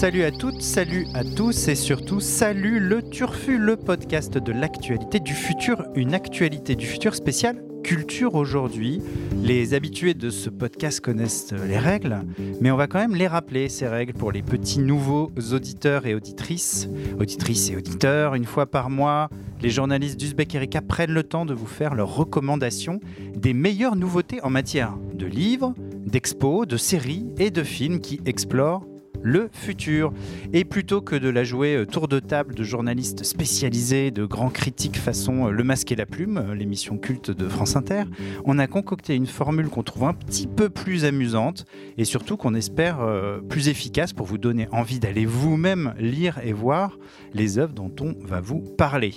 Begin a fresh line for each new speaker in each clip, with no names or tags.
Salut à toutes, salut à tous et surtout salut le Turfu, le podcast de l'actualité du futur, une actualité du futur spéciale culture aujourd'hui. Les habitués de ce podcast connaissent les règles, mais on va quand même les rappeler, ces règles, pour les petits nouveaux auditeurs et auditrices. Auditrices et auditeurs, une fois par mois, les journalistes d'Uzbek Erika prennent le temps de vous faire leurs recommandations des meilleures nouveautés en matière de livres, d'expos, de séries et de films qui explorent le futur. Et plutôt que de la jouer euh, tour de table de journalistes spécialisés, de grands critiques façon euh, Le Masque et la Plume, euh, l'émission culte de France Inter, on a concocté une formule qu'on trouve un petit peu plus amusante et surtout qu'on espère plus efficace pour vous donner envie d'aller vous-même lire et voir les œuvres dont on va vous parler.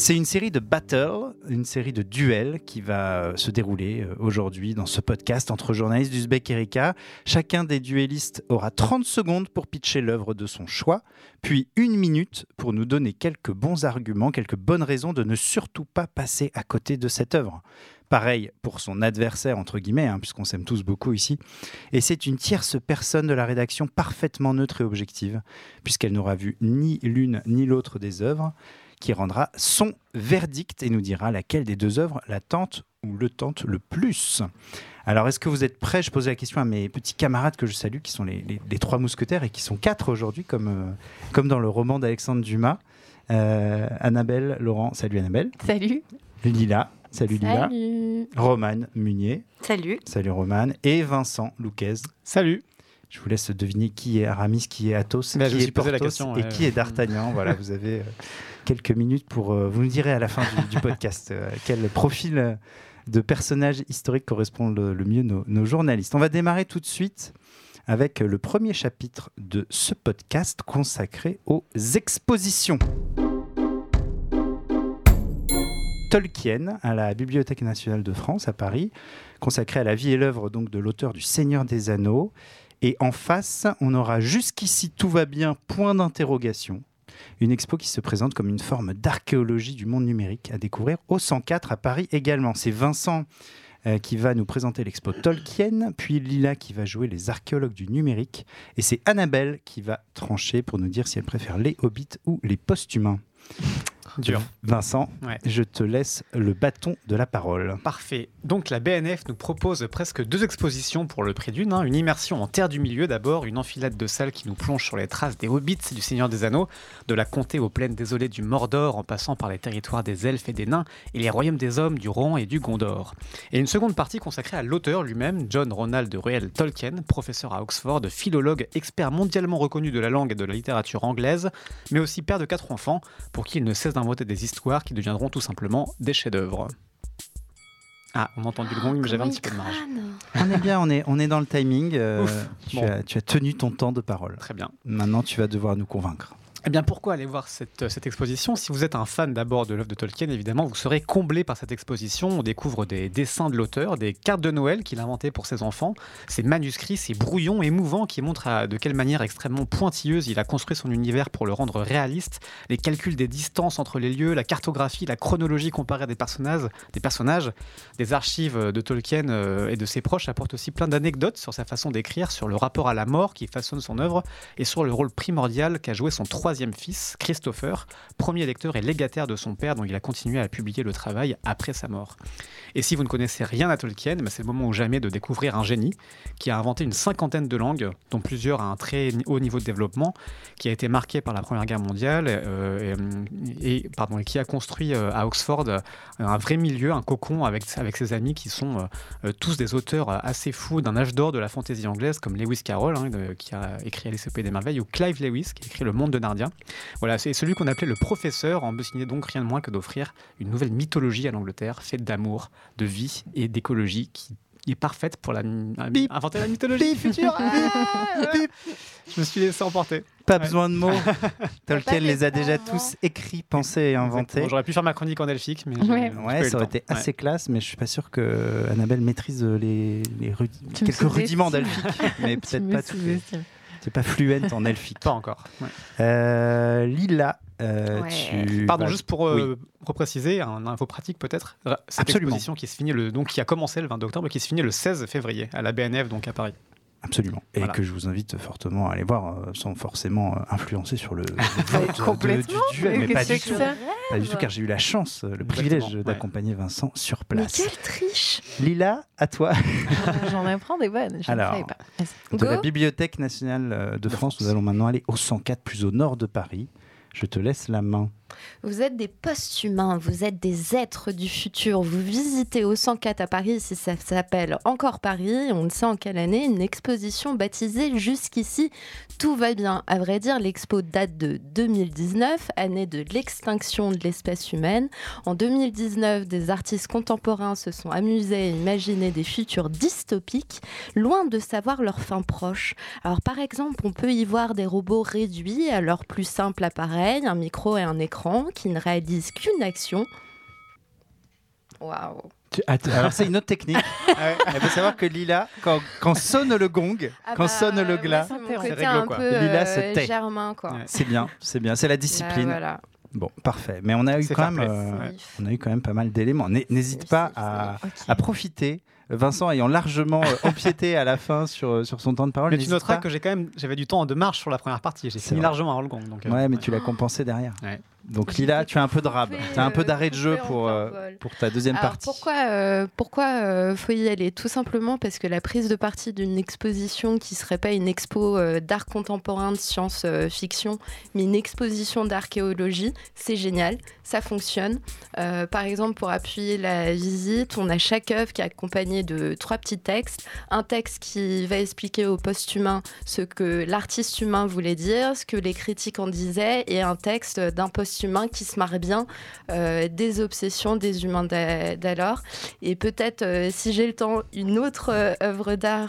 C'est une série de battles, une série de duels qui va euh, se dérouler euh, aujourd'hui dans ce podcast entre journalistes d'Uzbek Erika. Chacun des duellistes aura 30 secondes pour pitcher l'œuvre de son choix, puis une minute pour nous donner quelques bons arguments, quelques bonnes raisons de ne surtout pas passer à côté de cette œuvre. Pareil pour son adversaire, entre guillemets, hein, puisqu'on s'aime tous beaucoup ici. Et c'est une tierce personne de la rédaction parfaitement neutre et objective, puisqu'elle n'aura vu ni l'une ni l'autre des œuvres qui rendra son verdict et nous dira laquelle des deux œuvres la tente ou le tente le plus. Alors, est-ce que vous êtes prêts? Je posais la question à mes petits camarades que je salue, qui sont les, trois mousquetaires et qui sont quatre aujourd'hui, comme, euh, comme dans le roman d'Alexandre Dumas. Euh, Annabelle, Laurent, salut Annabelle.
Salut.
Lila, salut, Lila. Romane Munier.
Salut.
Salut Romane. Et Vincent Louquez.
Salut.
Je vous laisse deviner qui est Aramis, qui est Athos, qui est Porthos et qui est D'Artagnan. voilà, vous avez euh, quelques minutes pour. Euh, vous nous direz à la fin du, podcast euh, quel profil de personnage historique correspond le, mieux nos, nos, journalistes. On va démarrer tout de suite avec le premier chapitre de ce podcast consacré aux expositions. Tolkien à la Bibliothèque nationale de France à Paris, consacré à la vie et l'œuvre donc de l'auteur du Seigneur des Anneaux. Et en face, on aura jusqu'ici tout va bien, point d'interrogation. Une expo qui se présente comme une forme d'archéologie du monde numérique à découvrir au 104 à Paris également. C'est Vincent euh, qui va nous présenter l'expo Tolkien, puis Lila qui va jouer les archéologues du numérique, et c'est Annabelle qui va trancher pour nous dire si elle préfère les hobbits ou les post-humains.
Dur.
Vincent, je te laisse le bâton de la parole.
Parfait. Donc la BNF nous propose presque deux expositions pour le prix d'une. Hein. Une immersion en terre du milieu d'abord, une enfilade de salles qui nous plonge sur les traces des hobbits du Seigneur des Anneaux, de la comté aux plaines désolées du Mordor en passant par les territoires des elfes et des nains et les royaumes des hommes du Rohan et du Gondor. Et une seconde partie consacrée à l'auteur lui-même, John Ronald Reuel Tolkien, professeur à Oxford, philologue, expert mondialement reconnu de la langue et de la littérature anglaise, mais aussi père de quatre enfants, pour qui il ne cesse d'inventer des histoires qui deviendront tout simplement des chefs-d'œuvre. Ah, on a entendu le gong, mais j'avais un petit peu de marge.
On est bien, on est, on est dans le timing. Euh, tu, as, tu, as, tenu ton temps de parole.
Très bien.
Maintenant, tu vas devoir nous convaincre.
Eh bien, pourquoi aller voir cette, exposition? Si vous êtes un fan d'abord de l'œuvre de Tolkien, évidemment, vous serez comblé par cette exposition. On découvre des dessins de l'auteur, des cartes de Noël qu'il a inventées pour ses enfants, ces manuscrits, ces brouillons émouvants qui montrent de quelle manière extrêmement pointilleuse il a construit son univers pour le rendre réaliste, les calculs des distances entre les lieux, la cartographie, la chronologie comparée des personnages, des personnages, des archives de Tolkien euh, et de ses proches apportent aussi plein d'anecdotes sur sa façon d'écrire, sur le rapport à la mort qui façonne son œuvre et sur le rôle primordial qu'a joué son troisième fils, Christopher, premier lecteur et légataire de son père dont il a continué à publier le travail après sa mort. Et si vous ne connaissez rien à Tolkien, ben, c'est le moment ou jamais de découvrir un génie qui a inventé une cinquantaine de langues, dont plusieurs à un très haut niveau de développement, qui a été marqué par la Première Guerre mondiale euh, et, pardon, qui a construit euh, à Oxford un vrai milieu, un cocon avec, ses amis qui sont euh, tous des auteurs assez fous d'un âge d'or de la fantaisie anglaise, comme Lewis Carroll, hein, qui a écrit Alice des Merveilles, ou Clive Lewis, qui a écrit Le Monde de Narnia. Voilà, c'est celui qu'on appelait le professeur, en dessinait donc rien de moins que d'offrir une nouvelle mythologie à l'Angleterre, faite d'amour, de vie et d'écologie qui est parfaite pour la, inventer la mythologie future.
je
Je me suis laissé emporter.
Pas
Ouais.
besoin de mots. Tolkien les a déjà tous écrits, pensés et inventés.
J'aurais pu faire ma chronique en elfique, mais
Ouais.
Ouais, ça aurait été
Ouais.
assez classe, mais je suis pas sûr que Annabelle maîtrise les, les rudi- quelques rudiments d'elfique, mais peut-être pas tout. Tu pas fluente en elfique.
Pas encore. ouais.
Euh, Lila, euh,
Ouais.
tu.
Pardon, juste pour euh, repréciser, un info pratique peut-être. Cette
Absolument.
exposition qui se finit le, donc qui a commencé le 20 octobre et qui se finit le 16 février à la BNF donc à Paris.
Absolument. Et
Voilà.
que je vous invite fortement à aller voir euh, sans forcément euh, influencer sur le, vote de-
complètement,
du duel.
mais
Mais pas du tout. Pas du tout, car j'ai eu la chance, euh, le privilège
ouais.
d'accompagner Vincent sur
Mais
place.
quelle triche
Lila, à toi.
J'en apprends des bonnes. Je
Alors,
ne savais pas. Vas-y.
De la. Bibliothèque nationale euh, de France, nous allons maintenant aller au 104, plus au nord de Paris. Je te laisse la main.
Vous êtes des post-humains, vous êtes des êtres du futur. Vous visitez au 104 à Paris, si ça s'appelle encore Paris, on ne sait en quelle année, une exposition baptisée Jusqu'ici, tout va bien. À vrai dire, l'expo date de 2019, année de l'extinction de l'espèce humaine. En 2019, des artistes contemporains se sont amusés à imaginer des futurs dystopiques, loin de savoir leur fin proche. Alors par exemple, on peut y voir des robots réduits à leur plus simple appareil, un micro et un écran, qui ne réalisent qu'une action. Waouh
ah, Alors, c'est une autre technique. Il faut savoir que Lila, quand, quand sonne le gong,
Ah
quand
bah,
sonne le glas,
c'est un
quoi.
peu
Lila se
euh,
tait.
germain, quoi.
Ouais.
c'est bien, c'est bien, c'est la
Là,
discipline.
voilà.
Bon, parfait. Mais on a eu quand même, euh, on a eu quand même pas mal d'éléments. N'hé- N'hésite pas à, à profiter. Vincent ayant largement euh, empiété à la fin sur, sur son temps de parole.
Mais tu noteras
pas.
que j'ai quand même j'avais du temps de marche sur la première partie. J'ai fini
vrai.
largement avant le gong. Donc, euh,
Ouais, mais tu l'as compensé derrière. Donc Lila, tu as un peu de rab. Tu as un peu
euh,
d'arrêt de jeu pour, euh, pour ta deuxième
Alors,
partie.
pourquoi euh, pourquoi euh, faut y aller Tout simplement parce que la prise de partie d'une exposition qui serait pas une expo euh, d'art contemporain, de science-fiction, mais une exposition d'archéologie, c'est génial, ça fonctionne. Par exemple, pour appuyer la visite, on a chaque œuvre qui est accompagnée de trois petits textes. Un texte qui va expliquer au post-humain ce que l'artiste humain voulait dire, ce que les critiques en disaient, et un texte d'un post-humain qui se marre bien euh, des obsessions des humains d'a- d'alors. Et peut-être, euh, si j'ai le temps, une autre euh, œuvre d'art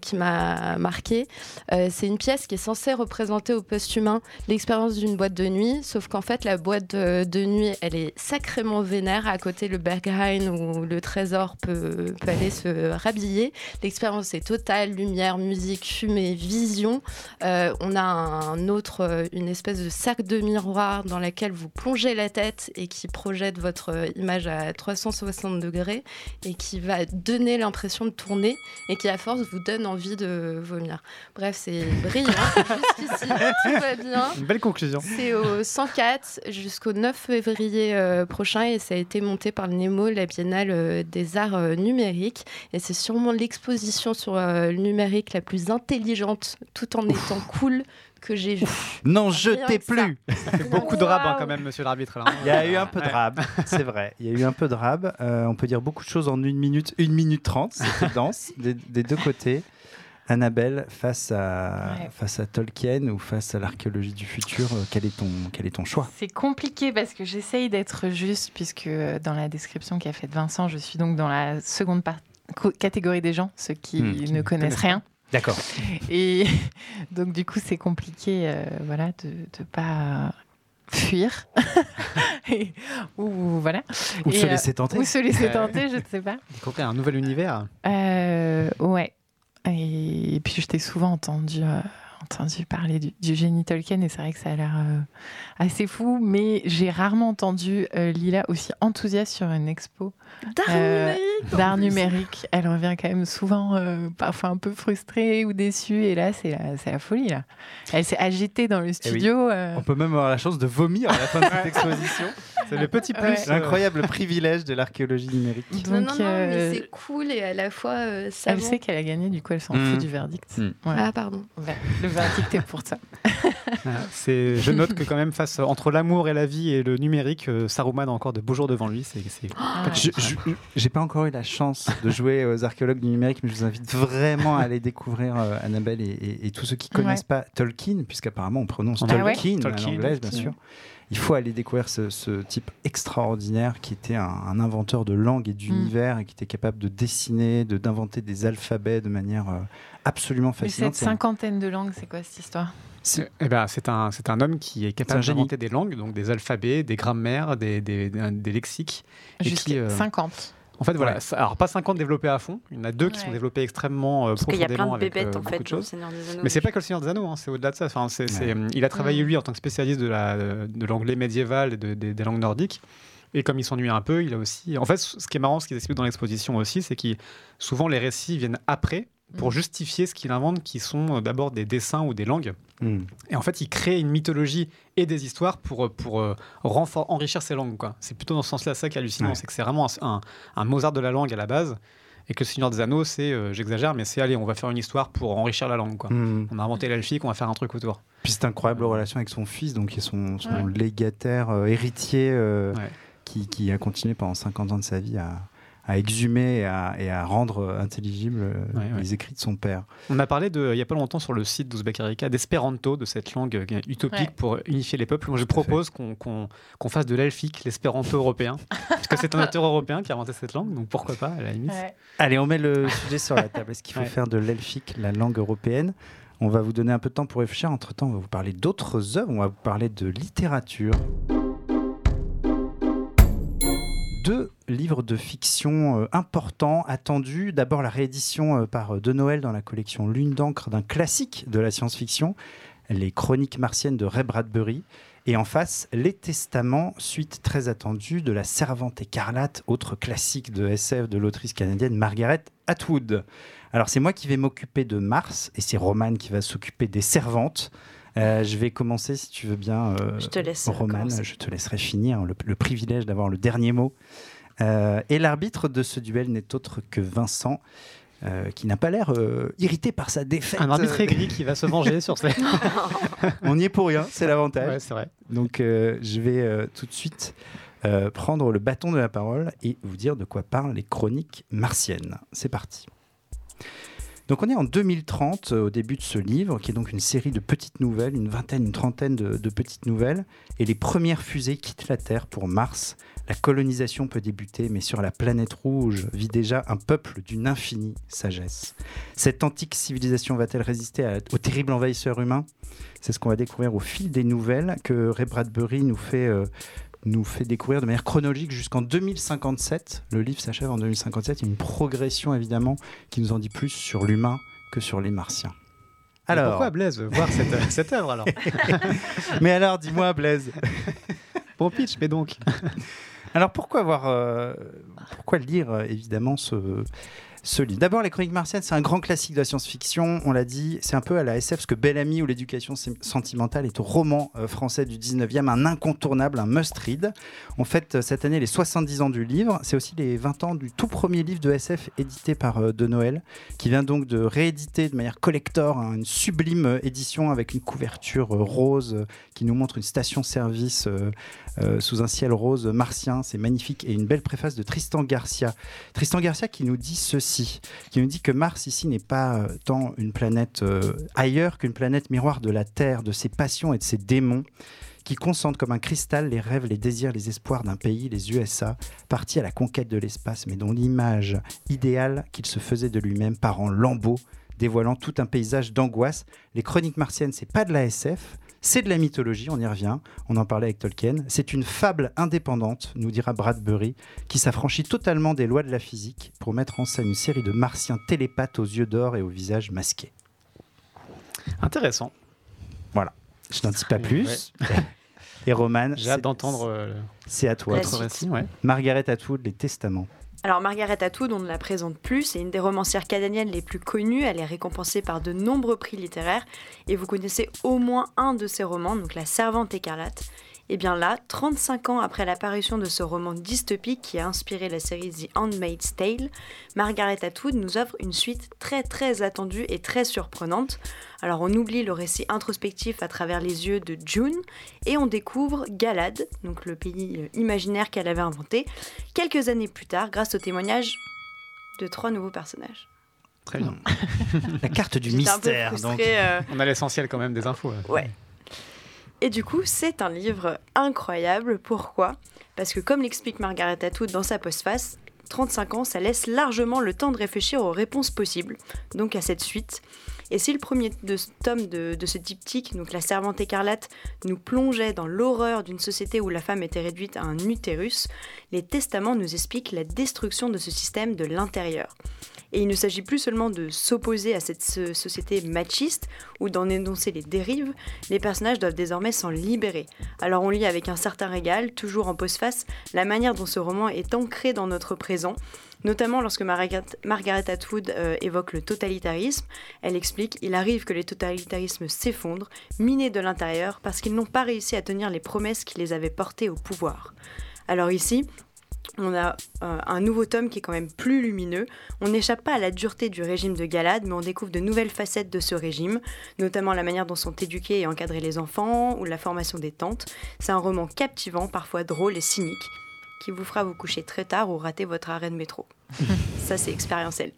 qui m'a marqué. c'est une pièce qui est censée représenter au post-humain l'expérience d'une boîte de nuit, sauf qu'en fait, la boîte de, nuit, elle est sacrément vénère. À côté, le Berghain où le trésor peut, peut aller se rhabiller. L'expérience est totale lumière, musique, fumée, vision. On a un autre, une espèce de sac de miroir dans laquelle vous plongez la tête et qui projette votre euh, image à 360 degrés et qui va donner l'impression de tourner et qui à force vous donne envie de vomir. Bref, c'est brillant. Jusqu'ici, tout va bien.
Une belle conclusion.
C'est au 104 jusqu'au 9 février euh, prochain et ça a été monté par le NEMO, la Biennale euh, des Arts euh, Numériques. Et c'est sûrement l'exposition sur le numérique la plus intelligente tout en étant cool que j'ai vue.
Non,
que ça.
plus.
Ça fait beaucoup de rab hein,
Waouh.
quand même, monsieur l'arbitre. là.
Il y a eu un peu de rab, c'est vrai. Il y a eu un peu de rab. Euh, on peut dire beaucoup de choses en une minute, une minute trente. C'était dense des, des deux côtés. Annabelle, face à,
Ouais.
face à Tolkien ou face à l'archéologie du futur, euh, quel est ton, quel est ton choix?
C'est compliqué parce que j'essaye d'être juste, puisque euh, dans la description qu'a faite Vincent, je suis donc dans la seconde catégorie des gens, ceux qui
Hmm,
ne connaissent rien.
D'accord.
Et donc, du coup, c'est compliqué euh, voilà, de ne pas fuir. Et- ou voilà.
Ou
Et,
se
euh,
laisser tenter.
Ou se laisser
Euh,
tenter, je ne sais pas.
Découvrir un nouvel univers.
Euh, ouais. Et, puis je t'ai souvent entendu, euh, entendu parler du, du génie Tolkien et c'est vrai que ça a l'air euh, assez fou, mais j'ai rarement entendu euh, Lila aussi enthousiaste sur une expo
D'art
Euh,
numérique.
Elle revient quand même souvent euh, parfois un peu frustrée ou déçue et là c'est la, c'est la folie là. Elle s'est agitée dans le studio. euh,
On peut même avoir la chance de vomir à la fin de cette exposition.
C'est le petit plus.
Ouais.
C'est l'incroyable privilège de l'archéologie numérique.
Non, non, non,
euh,
mais c'est cool et à la fois euh,
elle sait qu'elle a gagné, du coup elle s'en
Mm.
fout du verdict.
Mm.
Ouais.
Ah, pardon.
Ouais, Le verdict est pour ça.
Ah, C'est, je note que quand même face entre l'amour et la vie et le numérique, euh, Saruman a encore de beaux jours devant lui. C'est, c'est-
Ah.
Je- je- J'ai pas encore eu la chance de jouer aux archéologues du numérique, mais je vous invite vraiment à aller découvrir euh, Annabelle et, et- et tous ceux qui connaissent pas Tolkien, puisqu'apparemment on prononce
Ah
ouais
Tolkien, à
Tolkien,
l'anglaise bien sûr. Il faut aller découvrir ce, ce type extraordinaire qui était un, un inventeur de langue et d'univers et qui était capable de dessiner, de d'inventer des alphabets de manière euh, absolument
Mais
fascinante.
cette cinquantaine de langues, c'est quoi cette histoire?
C'est-
Eh ben, c'est un, c'est un homme qui est capable d'inventer des langues, donc des alphabets, des grammaires, des, des, des- des lexiques. Et
Jusqu'à
qui, euh,
50.
En fait, voilà.
Ouais.
ça- Alors, pas 50 développés à fond. Il y en a deux qui sont développés extrêmement euh,
Parce qu'il y a plein
profondément
de
avec
bébêtes
euh,
en
beaucoup
fait
choses.
Seigneur des Anneaux.
Mais c'est pas que le Seigneur des Anneaux, hein, c'est au-delà de ça. Enfin, c'est, c'est,
Ouais.
euh, il a travaillé, lui, en tant que spécialiste de, la, de l'anglais médiéval et de- des- des langues nordiques. Et comme il s'ennuie un peu, il a aussi. En fait, ce qui est marrant, ce qu'il explique dans l'exposition aussi, c'est que souvent les récits viennent après pour
Mm.
justifier ce qu'il invente, qui sont euh, d'abord des dessins ou des langues.
Hmm.
Et en fait, il crée une mythologie et des histoires pour, pour euh, enrichir ces langues. Quoi. C'est plutôt dans ce sens-là ça qui est hallucinant,
Ouais.
c'est que c'est vraiment un, un- un Mozart de la langue à la base. Et que le Seigneur des Anneaux, c'est, euh, j'exagère, mais c'est allez, on va faire une histoire pour enrichir la langue. Quoi.
Hmm.
On a inventé l'elfique, on va faire un truc autour.
Puis c'est incroyable relation avec son fils, donc qui est son, son
Ouais.
légataire, euh, héritier, euh,
Ouais.
qui, qui a continué pendant 50 ans de sa vie à, à exhumer et à, et à rendre intelligibles euh,
ouais.
les écrits de son père.
On a parlé de, il n'y a pas longtemps sur le site d'Ouzbek Erika d'espéranto, de cette langue euh, utopique
Ouais.
pour unifier les peuples. Moi, je propose qu'on qu'on- qu'on fasse de l'elfique, l'espéranto européen. parce que c'est un auteur européen qui a inventé cette langue, donc pourquoi pas, à la limite.
Allez, on met le sujet sur la table. Est-ce qu'il faut
Ouais.
faire de l'elfique, la langue européenne? On va vous donner un peu de temps pour réfléchir. Entre-temps, on va vous parler d'autres œuvres. On va vous parler de littérature. Deux livres de fiction euh, importants, attendus. D'abord, la réédition euh, par euh, De Noël dans la collection Lune d'encre d'un classique de la science-fiction, Les Chroniques martiennes de Ray Bradbury. Et en face, Les Testaments, suite très attendue de La Servante écarlate, autre classique de SF de l'autrice canadienne Margaret Atwood. Alors, c'est moi qui vais m'occuper de Mars et c'est Romane qui va s'occuper des servantes. Euh, je vais commencer, si tu veux bien, euh,
Je te laisse.
Romane,
commencer.
je te laisserai finir. Le, le privilège d'avoir le dernier mot. Euh, et l'arbitre de ce duel n'est autre que Vincent, euh, qui n'a pas l'air euh, irrité par sa défaite.
Un arbitre aigri qui va se venger sur ces.
On n'y est pour rien, c'est l'avantage.
Ouais, c'est vrai.
Donc je vais tout de suite prendre le bâton de la parole et vous dire de quoi parlent les chroniques martiennes. C'est parti. Donc on est en 2030 euh, au début de ce livre, qui est donc une série de petites nouvelles, une vingtaine, une trentaine de, de petites nouvelles, et les premières fusées quittent la Terre pour Mars. La colonisation peut débuter, mais sur la planète rouge vit déjà un peuple d'une infinie sagesse. Cette antique civilisation va-t-elle résister à- au terrible envahisseur humain? C'est ce qu'on va découvrir au fil des nouvelles que Ray Bradbury nous fait, euh, nous fait découvrir de manière chronologique jusqu'en 2057. Le livre s'achève en 2057. Il y a une progression évidemment qui nous en dit plus sur l'humain que sur les martiens.
Mais
Alors,
Pourquoi Blaise veut voir cette, cette œuvre alors?
Mais alors, dis-moi, Blaise.
Bon pitch, mais donc.
Alors pourquoi avoir, euh, pourquoi lire euh, évidemment ce, ce livre D'abord, Les Chroniques martiennes, c'est un grand classique de la science-fiction. On l'a dit, c'est un peu à la SF ce que Bel Ami ou l'éducation sentimentale est au roman euh, français du 19e, un incontournable, un must-read. On fête euh, cette année les 70 ans du livre. C'est aussi les 20 ans du tout premier livre de SF édité par euh, De Noël, qui vient donc de rééditer de manière collector hein, une sublime édition avec une couverture rose qui nous montre une station-service sous un ciel rose martien. C'est magnifique. Et une belle préface de Tristan Garcia. Tristan Garcia qui nous dit ceci, qui nous dit que Mars ici n'est pas euh, tant une planète euh, ailleurs qu'une planète miroir de la Terre, de ses passions et de ses démons qui concentre comme un cristal les rêves, les désirs, les espoirs d'un pays, les USA, parti à la conquête de l'espace, mais dont l'image idéale qu'il se faisait de lui-même part en lambeaux, dévoilant tout un paysage d'angoisse. Les chroniques martiennes, c'est pas de la SF, c'est de la mythologie, on y revient, on en parlait avec Tolkien. C'est une fable indépendante, nous dira Bradbury, qui s'affranchit totalement des lois de la physique pour mettre en scène une série de martiens télépathes aux yeux d'or et au visage masqué.
Intéressant.
Je n'en dis pas plus. Et Roman,
J'ai hâte
c'est-
d'entendre euh,
c'est à toi.
Récit. Ouais.
Margaret Atwood, Les Testaments.
Alors Margaret Atwood, on ne la présente plus, c'est une des romancières canadiennes les plus connues, elle est récompensée par de nombreux prix littéraires. Et vous connaissez au moins un de ses romans, donc La Servante écarlate. Et bien là, 35 ans après l'apparition de ce roman dystopique qui a inspiré la série The Handmaid's Tale, Margaret Atwood nous offre une suite très très attendue et très surprenante. Alors on oublie le récit introspectif à travers les yeux de June et on découvre Galad, donc le pays euh, imaginaire qu'elle avait inventé, quelques années plus tard grâce au témoignage de trois nouveaux personnages.
Très bien.
La carte du
J'étais un peu
mystère.
frustrée,
donc.
euh,
On a l'essentiel quand même des infos. là.
Ouais. Et du coup, c'est un livre incroyable. Pourquoi? Parce que comme l'explique Margaret Atwood dans sa postface, 35 ans, ça laisse largement le temps de réfléchir aux réponses possibles, donc à cette suite. Et si le premier tome de, de ce diptyque, donc La Servante écarlate, nous plongeait dans l'horreur d'une société où la femme était réduite à un utérus, les testaments nous expliquent la destruction de ce système de l'intérieur. Et il ne s'agit plus seulement de s'opposer à cette so- société machiste ou d'en énoncer les dérives, les personnages doivent désormais s'en libérer. Alors on lit avec un certain régal, toujours en postface, la manière dont ce roman est ancré dans notre présent, notamment lorsque Margaret, Atwood euh, évoque le totalitarisme. Elle explique Il arrive que les totalitarismes s'effondrent, minés de l'intérieur, parce qu'ils n'ont pas réussi à tenir les promesses qui les avaient portés au pouvoir. Alors ici, on a euh, un nouveau tome qui est quand même plus lumineux. On n'échappe pas à la dureté du régime de Galad, mais on découvre de nouvelles facettes de ce régime, notamment la manière dont sont éduqués et encadrés les enfants ou la formation des tantes. C'est un roman captivant, parfois drôle et cynique, qui vous fera vous coucher très tard ou rater votre arrêt de métro. Ça, c'est expérientiel.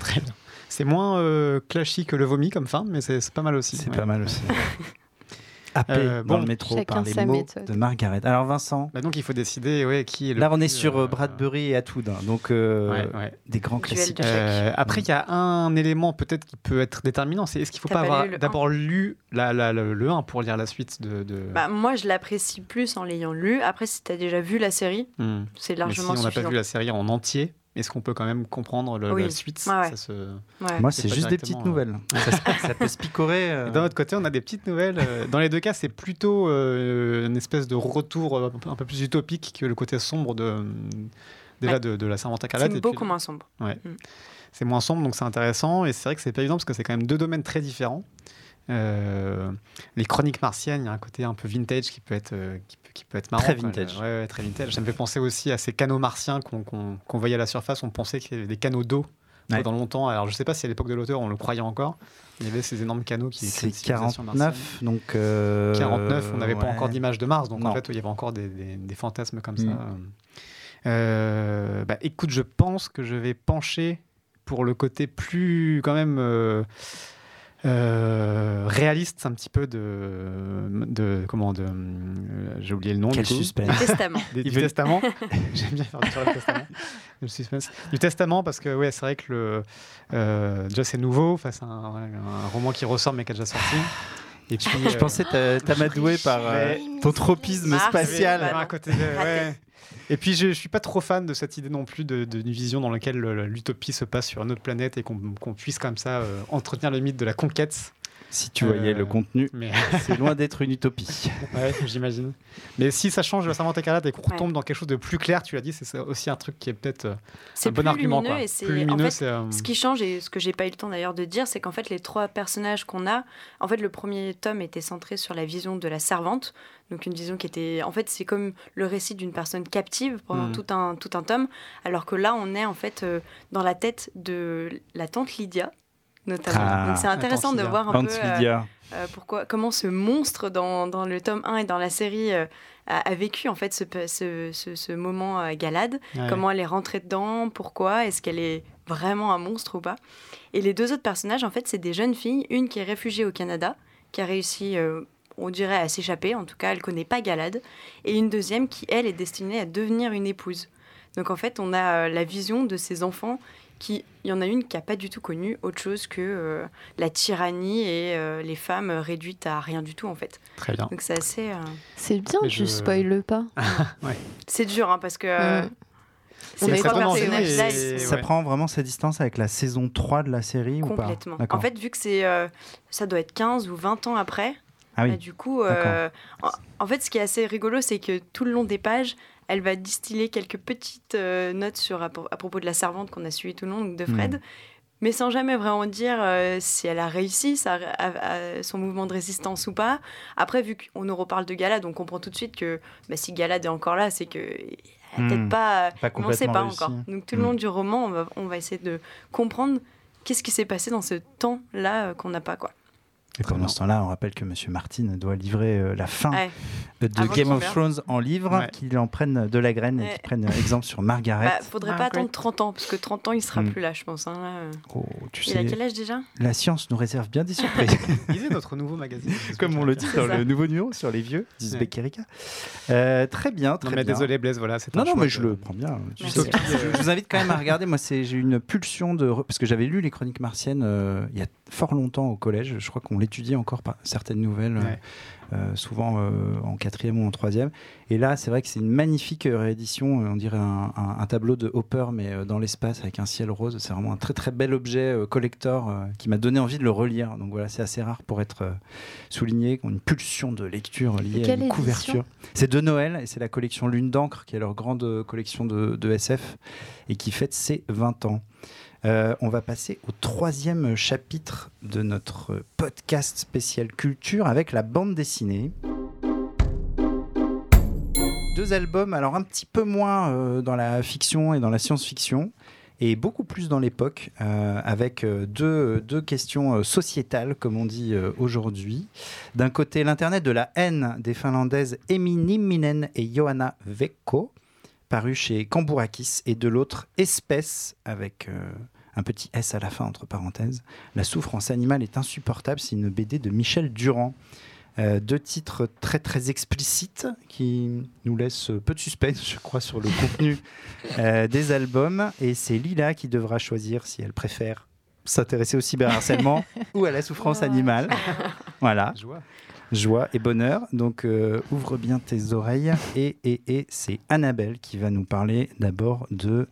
Très bien. C'est moins euh, clashy que le vomi comme fin, mais c'est c'est pas mal aussi.
C'est
ouais.
pas mal aussi. Happé
Euh,
dans
bon,
le métro par les mots
méthode.
de Margaret. Alors Vincent,
Bah donc il faut décider ouais, qui est le
là on est sur
euh,
euh, Bradbury et Atwood, hein, donc euh,
ouais, ouais.
des grands
Duel
classiques.
de.
Euh, après, il y a un élément peut-être qui peut être déterminant, c'est est-ce qu'il faut
T'as
pas
pas
avoir d'abord lu la, la- le, le 1 pour lire la suite de... de...
Bah, moi, je l'apprécie plus en l'ayant lu. Après, si tu as déjà vu la série,
Hmm.
c'est
Mais si
largement
on n'a pas vu la série en entier, est-ce qu'on peut quand même comprendre le-
Oui.
la suite?
Ouais, ouais.
Ça se-
Ouais.
Moi
c'est
juste des petites nouvelles. ça, se- ça peut se picorer. euh,
D'un autre côté, on a des petites nouvelles. euh, Dans les deux cas, c'est plutôt euh, une espèce de retour euh, un peu plus utopique que le côté sombre de, déjà
Ouais.
de, de la Servante écarlate.
C'est
Et puis,
beaucoup moins sombre.
C'est moins sombre, donc c'est intéressant. Et c'est vrai que c'est pas évident parce que c'est quand même deux domaines très différents. Euh, les chroniques martiennes, il y a un côté un peu vintage qui peut être, euh, qui peut, qui peut être marrant.
Très vintage.
Ouais, ouais, très vintage. Ça me fait penser aussi à ces canaux martiens qu'on voyait à la surface. On pensait qu'il y avait des canaux d'eau
Ouais.
pendant longtemps. Alors je sais pas si à l'époque de l'auteur on le croyait encore. Il y avait ces énormes canaux qui
C'est
étaient une civilisation martienne.
49, donc. euh,
49, on n'avait pas encore d'image de Mars, donc
Non.
en fait, il y avait encore des, des- des fantasmes comme ça.
Mm.
Euh, bah, écoute, je pense que je vais pencher pour le côté plus, quand même, euh, réaliste, un petit peu de. de comment de, euh, J'ai oublié le nom.
Quel
du
suspense.
Testament.
Du
veut-
testament. J'aime bien faire sur le testament. Le suspense. Du testament, parce que ouais, c'est vrai que le, euh, déjà c'est nouveau, enfin, c'est un, un roman qui ressort mais qui est déjà sorti. Et puis,
Je
euh,
pensais t'a- t'amadouer par euh, ton tropisme
Mars,
spatial.
oui,
j'avais un côté de- ouais. Et puis je, je suis pas trop fan de cette idée non plus de- de- d'une vision dans laquelle le- l'utopie se passe sur une autre planète et qu'on puisse comme ça euh, entretenir le mythe de la conquête.
Si tu voyais
Euh,
le contenu,
Mais
c'est loin d'être une utopie.
ouais, j'imagine. Mais si ça change de la servante écarlate et qu'on
Ouais.
retombe dans quelque chose de plus clair, tu l'as dit, c'est aussi un truc qui est peut-être euh,
C'est
un bon
plus
argument.
lumineux
quoi. plus
en
lumineux,
fait
euh,
Ce qui change, et ce que j'ai pas eu le temps d'ailleurs de dire, c'est qu'en fait, les trois personnages qu'on a, en fait, le premier tome était centré sur la vision de la servante. Donc, une vision qui était. En fait, c'est comme le récit d'une personne captive pendant
Mm.
tout, un, tout un tome. Alors que là, on est en fait euh, dans la tête de la tante Lydia, notamment.
Ah,
Donc, c'est intéressant de voir un peu. euh, euh, pourquoi, comment ce monstre dans, dans le tome 1 et dans la série euh, a, a vécu en fait ce, ce, ce, ce moment à Galade
ouais.
comment elle est rentrée dedans, pourquoi, est-ce qu'elle est vraiment un monstre ou pas? Et les deux autres personnages, en fait, c'est des jeunes filles, une qui est réfugiée au Canada, qui a réussi, euh, on dirait, à s'échapper, en tout cas, elle connaît pas Galade, et une deuxième qui, elle, est destinée à devenir une épouse. Donc en fait, on a euh, la vision de ces enfants qui, il y en a une qui a pas du tout connu autre chose que euh, la tyrannie et euh, les femmes réduites à rien du tout en fait.
Très bien.
Donc c'est assez, euh,
C'est bien, tu
je-
spoiles pas.
c'est dur hein, parce que
On est
et-
Ça
ouais.
prend vraiment sa distance avec la saison 3 de la série ou pas
Complètement.
D'accord.
En fait, vu que c'est, euh, ça doit être 15 ou 20 ans après,
Ah oui.
bah, du coup, euh, en, en fait, ce qui est assez rigolo, c'est que tout le long des pages, elle va distiller quelques petites euh, notes sur, à, pro- à propos de la servante qu'on a suivie tout le long, donc de Fred,
Hmm.
mais sans jamais vraiment dire euh, si elle a réussi sa- à- à- son mouvement de résistance ou pas. Après, vu qu'on nous reparle de Galad, on comprend tout de suite que bah, si Galad est encore là, c'est que elle a
Hmm.
peut-être pas,
Pas
mais on ne sait
complètement
pas
réussi.
encore. Donc tout le long
Hmm.
du roman, on va, on va essayer de comprendre qu'est-ce qui s'est passé dans ce temps-là euh, qu'on n'a pas. quoi.
Et pendant ce temps-là, on rappelle que Monsieur Martin doit livrer euh, la fin
Ouais.
de
Avant
Game of. Thrones en livre,
Ouais.
qu'il en prenne de la graine et qu'il prenne exemple sur Margaret.
Bah, faudrait pas attendre 30 ans, parce que 30 ans, il sera
Mm.
plus là, je pense. hein, là.
Oh, tu
Il a quel âge déjà?
la science nous réserve bien des surprises.
Lisez notre nouveau magazine.
Comme on le dit dans
ça.
le nouveau numéro sur les vieux,
Ouais.
Zizbek Erika. Euh, très bien, très
Non, mais
bien.
désolé Blaise, voilà.
Non, non, mais je le prends bien. Sais, je, je vous invite quand même à regarder. Moi, j'ai eu une pulsion de. Parce que j'avais lu les chroniques martiennes euh, il y a fort longtemps au collège. Je crois qu'on l'étudiait encore certaines nouvelles, euh,
Ouais.
euh, souvent euh, en quatrième ou en troisième. Et là, c'est vrai que c'est une magnifique réédition. On dirait un, un- un tableau de Hopper, mais dans l'espace avec un ciel rose. C'est vraiment un très très bel objet euh, collector euh, qui m'a donné envie de le relire. Donc voilà, c'est assez rare pour être euh, souligné. qu'on a Une pulsion de lecture liée à une couverture. C'est de Noël et c'est la collection Lune d'encre qui est leur grande collection de, de SF et qui fête ses 20 ans. Euh, on va passer au troisième chapitre de notre podcast spécial culture avec la bande dessinée. Deux albums, alors un petit peu moins euh, dans la fiction et dans la science-fiction, et beaucoup plus dans l'époque, euh, avec deux, deux questions sociétales, comme on dit aujourd'hui. D'un côté, l'Internet de la haine des Finlandaises Emi Nimminen et Johanna Vekko, paru chez Kambourakis, et de l'autre, Espèce, avec euh, un petit S à la fin, entre parenthèses. La souffrance animale est insupportable, c'est une BD de Michel Durand. Euh, deux titres très très explicites qui nous laissent peu de suspense, je crois, sur le contenu euh, des albums. Et c'est Lila qui devra choisir si elle préfère s'intéresser au cyberharcèlement ou à la souffrance animale. Voilà,
Joie.
et bonheur. Donc euh, ouvre bien tes oreilles. Et, et, et c'est Annabelle qui va nous parler d'abord de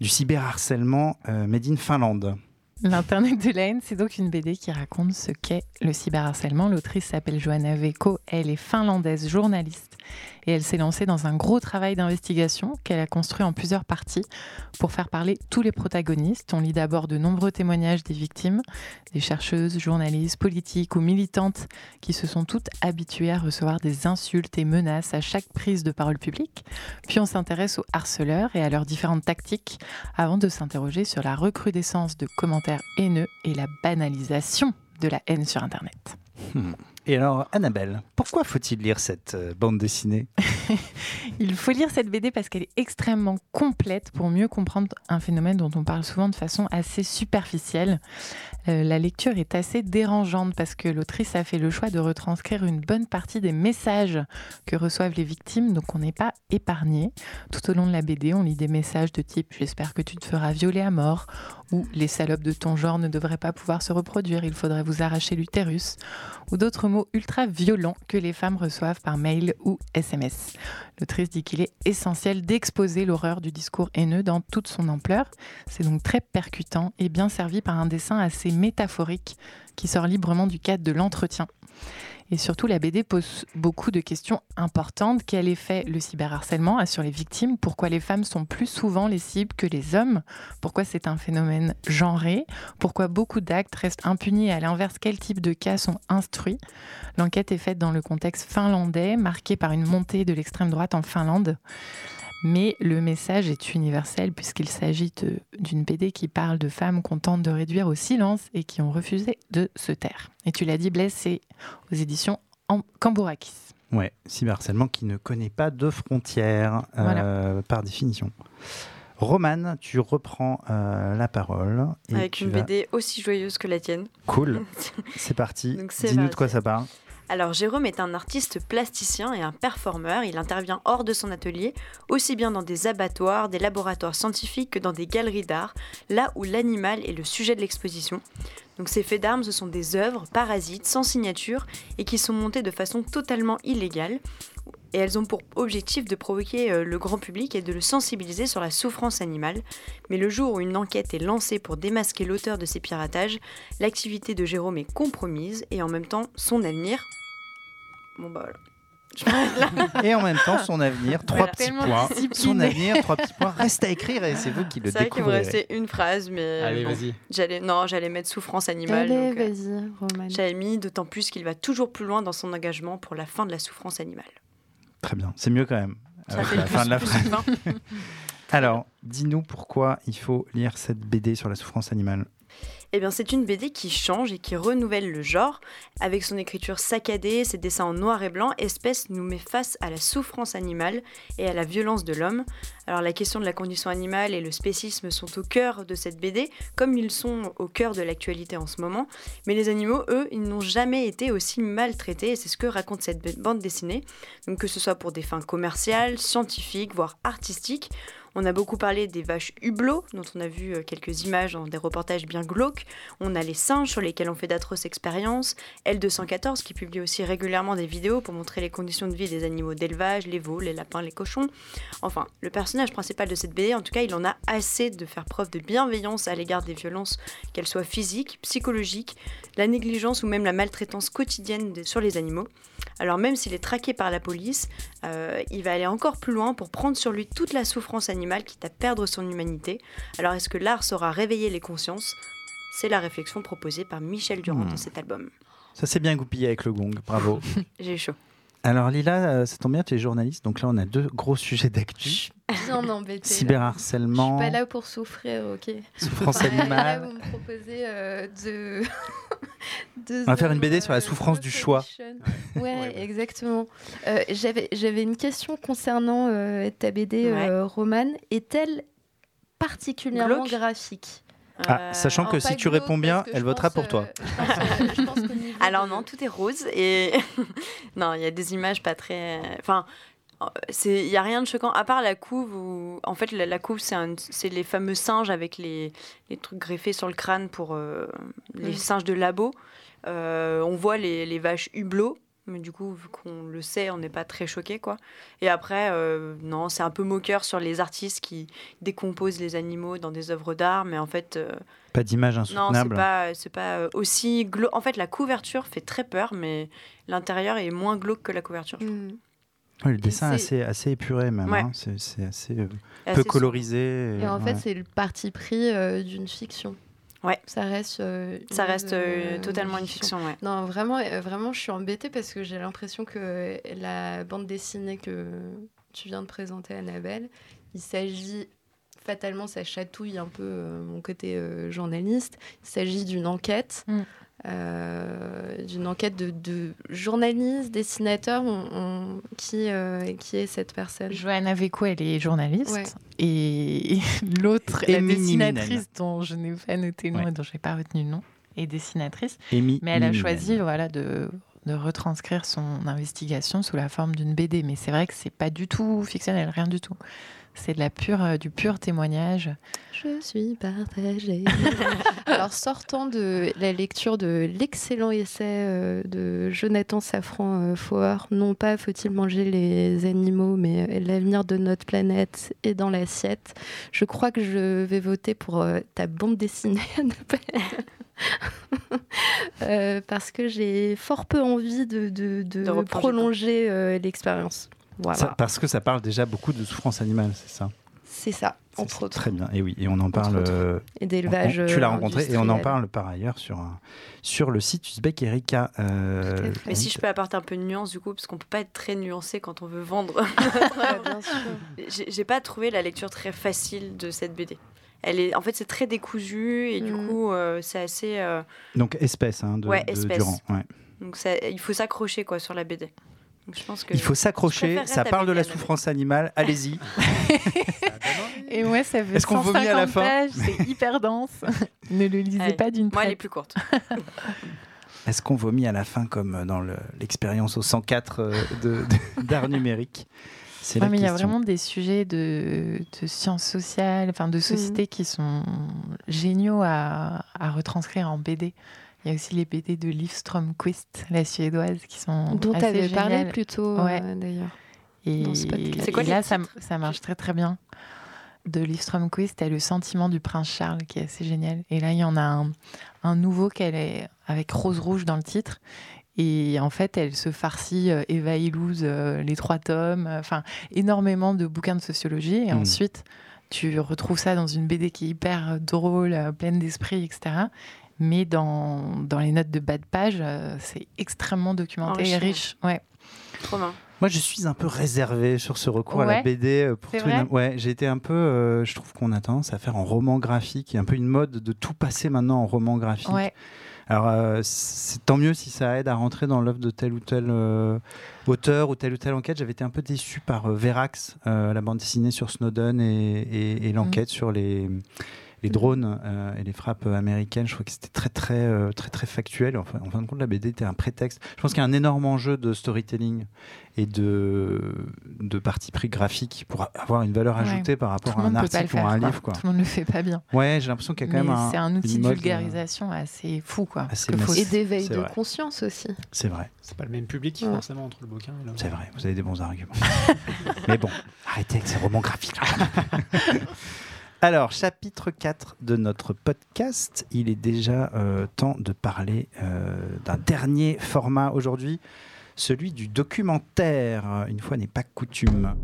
du cyberharcèlement euh, made in Finlande.
L'Internet de la haine, c'est donc une BD qui raconte ce qu'est le cyberharcèlement. L'autrice s'appelle Johanna Vekko, elle est finlandaise, journaliste, et elle s'est lancée dans un gros travail d'investigation qu'elle a construit en plusieurs parties pour faire parler tous les protagonistes. On lit d'abord de nombreux témoignages des victimes, des chercheuses, journalistes, politiques ou militantes qui se sont toutes habituées à recevoir des insultes et menaces à chaque prise de parole publique. Puis on s'intéresse aux harceleurs et à leurs différentes tactiques avant de s'interroger sur la recrudescence de commentaires haineux et la banalisation de la haine sur Internet.
Et alors, Annabelle, pourquoi faut-il lire cette euh, bande dessinée?
Il faut lire cette BD parce qu'elle est extrêmement complète pour mieux comprendre un phénomène dont on parle souvent de façon assez superficielle. Euh, la lecture est assez dérangeante parce que l'autrice a fait le choix de retranscrire une bonne partie des messages que reçoivent les victimes, donc on n'est pas épargné. Tout au long de la BD, on lit des messages de type J'espère que tu te feras violer à mort ou Les salopes de ton genre ne devraient pas pouvoir se reproduire, il faudrait vous arracher l'utérus ou d'autres mots ultra violents que les femmes reçoivent par mail ou SMS. L'autrice dit qu'il est essentiel d'exposer l'horreur du discours haineux dans toute son ampleur. C'est donc très percutant et bien servi par un dessin assez métaphorique qui sort librement du cadre de l'entretien. Et surtout, la BD pose beaucoup de questions importantes. Quel effet le cyberharcèlement a sur les victimes? Pourquoi les femmes sont plus souvent les cibles que les hommes? Pourquoi c'est un phénomène genré? Pourquoi beaucoup d'actes restent impunis à l'inverse, quel type de cas sont instruits? L'enquête est faite dans le contexte finlandais, marqué par une montée de l'extrême droite en Finlande. Mais le message est universel puisqu'il s'agit d'une BD qui parle de femmes qu'on tente de réduire au silence et qui ont refusé de se taire. Et tu l'as dit, Blaise, c'est aux éditions Am- Kambourakis.
Ouais, cyberharcèlement qui ne connaît pas de frontières, euh, par définition. Romane, tu reprends euh, la parole. Et
Avec une
vas-
BD aussi joyeuse que la tienne.
Cool, c'est parti. Dis-nous de quoi ça parle.
Alors Jérôme est un artiste plasticien et un performeur. Il intervient hors de son atelier, aussi bien dans des abattoirs, des laboratoires scientifiques que dans des galeries d'art, là où l'animal est le sujet de l'exposition. Donc ces faits d'armes, ce sont des œuvres parasites, sans signature, et qui sont montées de façon totalement illégale. Et elles ont pour objectif de provoquer euh, le grand public et de le sensibiliser sur la souffrance animale. Mais le jour où une enquête est lancée pour démasquer l'auteur de ces piratages, l'activité de Jérôme est compromise et en même temps son avenir. Bon bah voilà.
Et en même temps, son avenir, trois
Voilà.
petits points. Son avenir, trois petits points. Reste à écrire et c'est vous qui le
C'est vrai qu'il me
découvrirez.
restait une phrase, mais
Allez,
bon,
vas-y.
j'allais non, j'allais mettre souffrance animale.
Allez,
euh,
vas-y, Roman.
J'avais mis d'autant plus qu'il va toujours plus loin dans son engagement pour la fin de la souffrance animale.
Très bien, c'est mieux quand même.
Ça fait
la
plus-
fin de la phrase. Alors, dis-nous pourquoi il faut lire cette BD sur la souffrance animale.
Eh bien, c'est une BD qui change et qui renouvelle le genre. Avec son écriture saccadée, ses dessins en noir et blanc, Espèce nous met face à la souffrance animale et à la violence de l'homme. Alors, la question de la condition animale et le spécisme sont au cœur de cette BD, comme ils sont au cœur de l'actualité en ce moment. Mais les animaux, eux, ils n'ont jamais été aussi maltraités et c'est ce que raconte cette bande dessinée. Que ce soit pour des fins commerciales, scientifiques, voire artistiques, on a beaucoup parlé des vaches hublots, dont on a vu euh, quelques images dans des reportages bien glauques. On a les singes sur lesquels on fait d'atroces expériences. L214 qui publie aussi régulièrement des vidéos pour montrer les conditions de vie des animaux d'élevage, les veaux, les lapins, les cochons. Enfin, le personnage principal de cette BD, en tout cas, il en a assez de faire preuve de bienveillance à l'égard des violences, qu'elles soient physiques, psychologiques, la négligence ou même la maltraitance quotidienne sur les animaux. Alors même s'il est traqué par la police, euh, il va aller encore plus loin pour prendre sur lui toute la souffrance animale quitte à perdre son humanité. Alors est-ce que l'art saura réveiller les consciences? C'est la réflexion proposée par Michel Durand dans hmm. cet album.
Ça s'est bien goupillé avec le gong, bravo.
J'ai chaud.
Alors Lila, euh, ça tombe bien, tu es journaliste, donc là on a deux gros sujets d'actu.
Bien embêté.
Cyberharcèlement.
Je suis pas là pour souffrir, ok.
Souffrance animale.
Là, vous me proposez euh, de...
On va faire une BD sur la souffrance du choix.
Ouais, exactement. Euh, J'avais une question concernant euh, ta BD, Romane. Est-elle particulièrement graphique?
Ah, sachant que si tu réponds bien, elle votera pour toi.
Alors non, tout est rose et non, il y a des images pas très. Enfin, il n'y a rien de choquant. À part la couve où en fait la, couve c'est les fameux singes avec les, les, trucs greffés sur le crâne pour euh, les singes de labo. Euh, on voit les, les, vaches hublots mais du coup vu qu'on le sait on n'est pas très choqué quoi. Et après euh, non c'est un peu moqueur sur les artistes qui décomposent les animaux dans des œuvres d'art. Mais en fait
pas d'image insoutenable
non c'est pas c'est pas aussi en fait la couverture fait très peur mais l'intérieur est moins glauque que la couverture mmh
le dessin est assez, assez épuré même, hein. c'est assez, euh, peu colorisé.
Et, en fait, c'est le parti pris euh, d'une fiction.
Ouais.
Ça reste. Euh,
ça reste totalement une fiction. Ouais.
Non, vraiment, vraiment, je suis embêtée parce que j'ai l'impression que la bande dessinée que tu viens de présenter, Annabelle, il s'agit fatalement, ça chatouille un peu mon côté journaliste. Il s'agit d'une enquête. Mm. Euh, d'une enquête de, de journalistes, dessinateurs, qui, euh, qui est cette personne
Johanna Véco, elle est journaliste. Et l'autre, la dessinatrice dont je n'ai pas noté le nom et dont je n'ai pas retenu le nom, est dessinatrice. mais elle a choisi voilà, de, de retranscrire son investigation sous la forme d'une BD. Mais c'est vrai que c'est pas du tout fictionnel, rien du tout. C'est de la pure, euh, du pur témoignage.
Je suis partagée. Alors, sortant de la lecture de l'excellent essai euh, de Jonathan Safran euh, non pas faut-il manger les animaux, mais l'avenir de notre planète est dans l'assiette, je crois que je vais voter pour ta bande dessinée, parce que j'ai fort peu envie de, de prolonger l'expérience
parce que ça parle déjà beaucoup de souffrance animale, c'est ça?
C'est ça, entre autres.
Très bien, et oui, et on en parle. Euh,
et d'élevage.
Tu l'as rencontré, et on en parle par ailleurs sur, un, sur le site Uzbek Erika.
Euh, Mais si je peux apporter un peu de nuance, du coup, parce qu'on peut pas être très nuancé quand on veut vendre. J'ai pas trouvé la lecture très facile de cette BD. Elle est, en fait, c'est très décousu et du mm. coup, euh, c'est assez.
Donc espèce, hein, de,
ouais, espèce.
Ouais.
Donc ça, il faut s'accrocher quoi sur la BD
il faut s'accrocher, ça parle de la souffrance animale, allez-y.
Et ouais, ça fait Est-ce qu'on vomit à la fin C'est hyper dense. ne le lisez pas d'une
Moi, elle est plus courte.
Est-ce qu'on vomit à la fin comme dans l'expérience au 104 euh, d'art numérique?
C'est mais il y a vraiment des sujets de, sciences sociales, enfin de société mhm. qui sont géniaux à, à retranscrire en BD. Il y a aussi les BD de Liv Stromquist, la suédoise, qui sont
dont
tu avais
parlé plutôt euh, d'ailleurs.
Et, quoi là, ça, ça, marche très très bien. De Liv Stromquist, a le sentiment du prince Charles, qui est assez génial. Et là, il y en a un, un nouveau qu'elle est avec rose rouge dans le titre. Et en fait, elle se farcit euh, Eva Illouz, euh, les trois tomes, enfin énormément de bouquins de sociologie. Et mmh. ensuite, tu retrouves ça dans une BD qui est hyper drôle, pleine d'esprit, etc. Mais dans, dans les notes de bas de page, euh, c'est extrêmement documenté et riche. Ouais.
Trop bien.
Moi, je suis un peu réservé sur ce recours à la. BD. euh, Pour
C'est
tout ouais, j'ai été un peu. euh, je trouve qu'on a tendance à faire en roman graphique. Il y a un peu une mode de tout passer maintenant en roman graphique.
Ouais.
Alors, euh, c'est tant mieux si ça aide à rentrer dans l'œuvre de tel ou tel euh, auteur ou telle ou telle enquête. J'avais été un peu déçu par euh, Verax, euh, la bande dessinée sur Snowden et, et- et l'enquête sur les, les drones euh, et les frappes américaines. Je trouvais que c'était très, très, euh, très, très factuel. Enfin, en fin de compte, la BD était un prétexte. Je pense qu'il y a un énorme enjeu de storytelling et de, de parti pris graphique pour a- avoir une valeur
Ouais.
ajoutée par rapport
Tout
à un article ou à un
quoi.
livre. Quoi.
Tout le monde le fait pas bien.
Ouais, j'ai l'impression qu'il y a quand
Mais
même un.
c'est un outil de
euh,
vulgarisation assez fou, quoi.
assez.
Et d'éveil de
vrai.
conscience aussi.
C'est vrai.
C'est pas le même public
Ouais.
forcément entre le bouquin et.
C'est vrai, vous avez des bons arguments. Mais bon, arrêtez avec ces romans graphiques. Alors, chapitre 4 de notre podcast, il est déjà euh, temps de parler euh, d'un dernier format aujourd'hui, celui du documentaire. Une fois n'est pas coutume.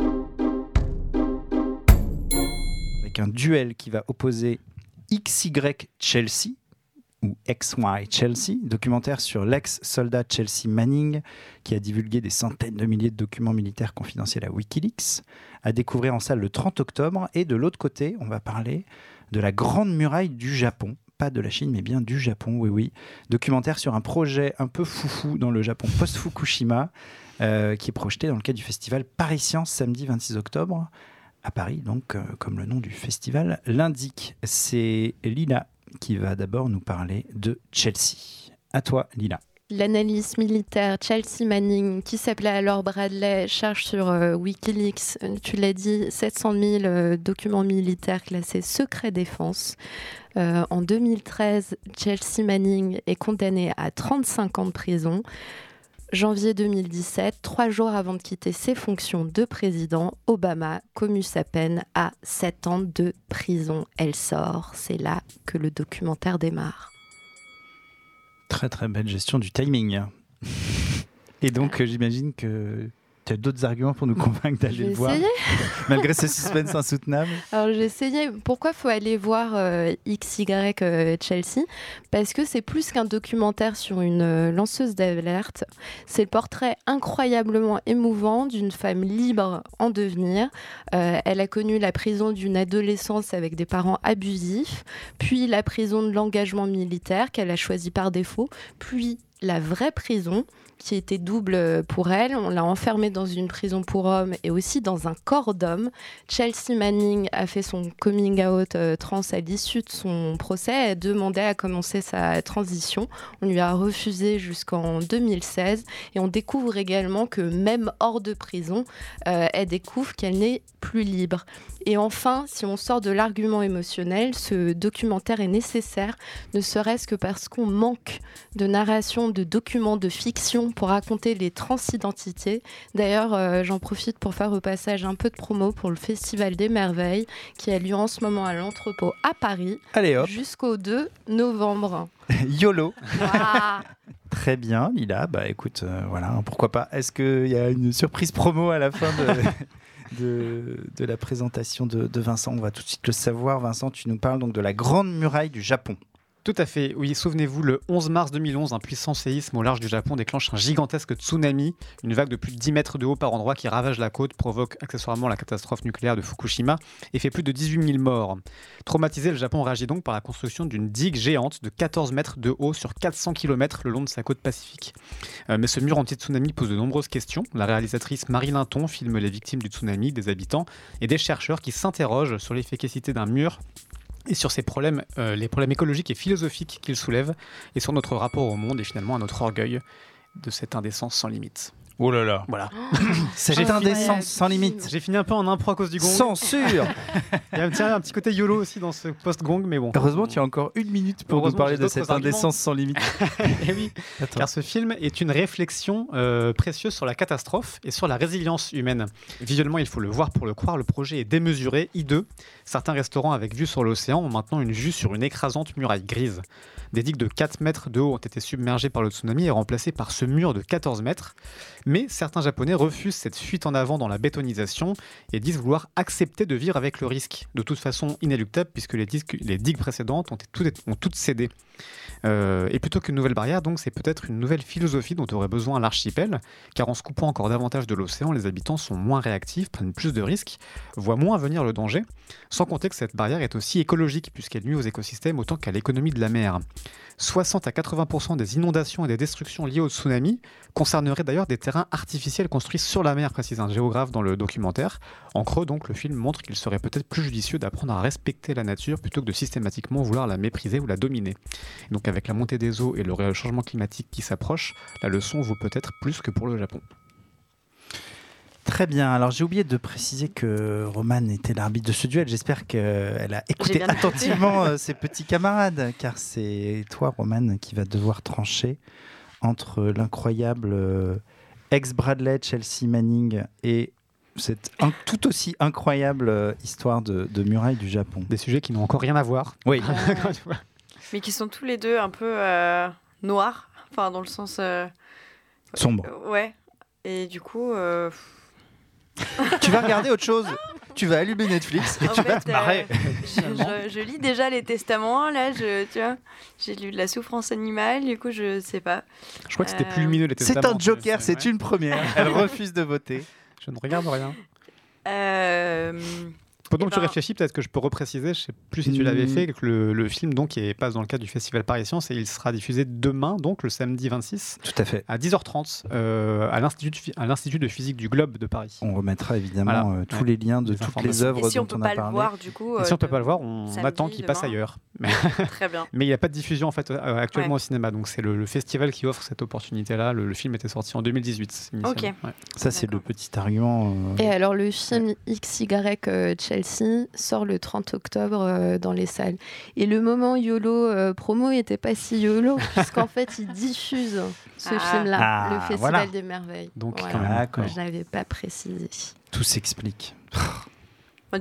Avec un duel qui va opposer XY Chelsea ou XY Chelsea, documentaire sur l'ex-soldat Chelsea Manning qui a divulgué des centaines de milliers de documents militaires confidentiels à Wikileaks, à découvrir en salle le 30 octobre. Et de l'autre côté, on va parler de la Grande Muraille du Japon. Pas de la Chine, mais bien du Japon, oui, oui. Documentaire sur un projet un peu foufou dans le Japon post-Fukushima, euh, qui est projeté dans le cadre du festival Paris Science samedi 26 octobre, à Paris, donc, euh, comme le nom du festival l'indique. C'est Lila qui va d'abord nous parler de Chelsea. À toi, Lila.
L'analyste militaire Chelsea Manning, qui s'appelait alors Bradley, cherche sur euh, Wikileaks, euh, tu l'as dit, 700 000 euh, documents militaires classés secret défense. En 2013, Chelsea Manning est condamné à 35 ans de prison. Janvier 2017, trois jours avant de quitter ses fonctions de président, Obama commue sa peine à 7 ans de prison. Elle sort. C'est là que le documentaire démarre.
Très très belle gestion du timing. Et donc euh, j'imagine que tu as d'autres arguments pour nous convaincre d'aller le voir, malgré ce suspense insoutenable.
Alors j'ai essayé. Pourquoi faut aller voir euh, XY euh, Chelsea? Parce que c'est plus qu'un documentaire sur une euh, lanceuse d'alerte. C'est le portrait incroyablement émouvant d'une femme libre en devenir. Euh, elle a connu la prison d'une adolescence avec des parents abusifs, puis la prison de l'engagement militaire qu'elle a choisi par défaut, puis la vraie prison qui était double pour elle. On l'a enfermée dans une prison pour hommes et aussi dans un corps d'homme. Chelsea Manning a fait son coming out euh, trans à l'issue de son procès. Elle demandait à commencer sa transition. On lui a refusé jusqu'en 2016. Et on découvre également que même hors de prison, euh, elle découvre qu'elle n'est plus libre. Et enfin, si on sort de l'argument émotionnel, ce documentaire est nécessaire, ne serait-ce que parce qu'on manque de narration, de documents de fiction pour raconter les transidentités. D'ailleurs, euh, j'en profite pour faire au passage un peu de promo pour le Festival des Merveilles qui a lieu en ce moment à l'entrepôt à Paris jusqu'au 2 novembre.
YOLO. Très bien, Lila. Bah écoute, euh, voilà, pourquoi pas. Est-ce qu'il y a une surprise promo à la fin de, de, de la présentation de, de Vincent? On va tout de suite le savoir. Vincent, tu nous parles donc de la Grande Muraille du Japon.
Tout à fait, oui, souvenez-vous, le 11 mars 2011, un puissant séisme au large du Japon déclenche un gigantesque tsunami, une vague de plus de 10 mètres de haut par endroit qui ravage la côte, provoque accessoirement la catastrophe nucléaire de Fukushima et fait plus de 18 000 morts. Traumatisé, le Japon réagit donc par la construction d'une digue géante de 14 mètres de haut sur 400 km le long de sa côte pacifique. Euh, mais ce mur anti-tsunami pose de nombreuses questions. La réalisatrice Marie Linton filme les victimes du tsunami, des habitants et des chercheurs qui s'interrogent sur l'efficacité d'un mur et sur ces problèmes, euh, les problèmes écologiques et philosophiques qu'il soulève, et sur notre rapport au monde et finalement à notre orgueil de cette indécence sans limite.
Oh là là.
Voilà.
C'est
fini.
sans limite.
J'ai fini un peu en impro à cause du gong.
Censure
Il y a un petit, un petit côté YOLO aussi dans ce post-gong, mais bon.
Heureusement, tu as encore une minute pour nous parler de cette indécence sans limite.
Eh oui,
Attends.
car ce film est une réflexion euh, précieuse sur la catastrophe et sur la résilience humaine. Visuellement, il faut le voir pour le croire, le projet est démesuré, hideux. Certains restaurants avec vue sur l'océan ont maintenant une vue sur une écrasante muraille grise. Des digues de 4 mètres de haut ont été submergées par le tsunami et remplacées par ce mur de 14 mètres. Mais certains Japonais refusent cette fuite en avant dans la bétonisation et disent vouloir accepter de vivre avec le risque, de toute façon inéluctable puisque les, digues précédentes ont, toutes cédé. Euh, et plutôt qu'une nouvelle barrière, donc c'est peut-être une nouvelle philosophie dont aurait besoin l'archipel, car en se coupant encore davantage de l'océan, les habitants sont moins réactifs, prennent plus de risques, voient moins venir le danger, sans compter que cette barrière est aussi écologique, puisqu'elle nuit aux écosystèmes autant qu'à l'économie de la mer. 60 à 80% des inondations et des destructions liées au tsunami concerneraient d'ailleurs des terrains artificiels construits sur la mer, précise un géographe dans le documentaire. En creux, donc, le film montre qu'il serait peut-être plus judicieux d'apprendre à respecter la nature plutôt que de systématiquement vouloir la mépriser ou la dominer. Donc, avec la montée des eaux et le changement climatique qui s'approche, la leçon vaut peut-être plus que pour le Japon.
Très bien. Alors j'ai oublié de préciser que Romane était l'arbitre de ce duel. J'espère qu'elle a écouté attentivement euh, ses petits camarades, car c'est toi, Romane, qui va devoir trancher entre l'incroyable euh, ex-Bradley, Chelsea Manning et cette tout aussi incroyable euh, histoire de, de muraille du Japon.
Des sujets qui n'ont encore rien à voir.
Oui.
Mais qui sont tous les deux un peu noirs, enfin dans le sens...
Sombre.
ouais. Et du coup
tu vas regarder autre chose. Tu vas allumer Netflix et tu vas te marrer.
Euh, je, lis déjà les testaments, là, je, tu vois, j'ai lu de la souffrance animale, du coup, je sais pas.
Je crois que c'était plus euh, lumineux les testaments.
C'est un joker, c'est une première. Elle refuse de voter.
Je ne regarde rien.
Euh,
pendant que tu ben, réfléchis, peut-être que je peux repréciser, je ne sais plus si tu l'avais hmm. fait, que le, film donc, qui passe dans le cadre du Festival Paris Science et il sera diffusé demain, donc le samedi 26.
Tout à fait.
À 10h30 euh, à l'Institut de physique du Globe de Paris.
On remettra évidemment euh, tous les liens de toutes les œuvres
si
dont on,
on
a parlé.
Pas le voir, du coup,
et si on ne peut pas le voir, on attend qu'il passe ailleurs.
Très bien.
Mais il n'y a pas de diffusion en fait euh, actuellement au cinéma, donc c'est le, festival qui offre cette opportunité-là. Le, film était sorti en 2018.
Ok.
Ça c'est le petit argument.
Et alors le film XY Chelsea sort le 30 octobre euh, dans les salles. Et le moment YOLO euh, promo n'était pas si YOLO, puisqu'en fait, ils diffusent ce ah. film-là,
ah,
le Festival des Merveilles.
Donc,
je n'avais pas précisé.
Tout s'explique.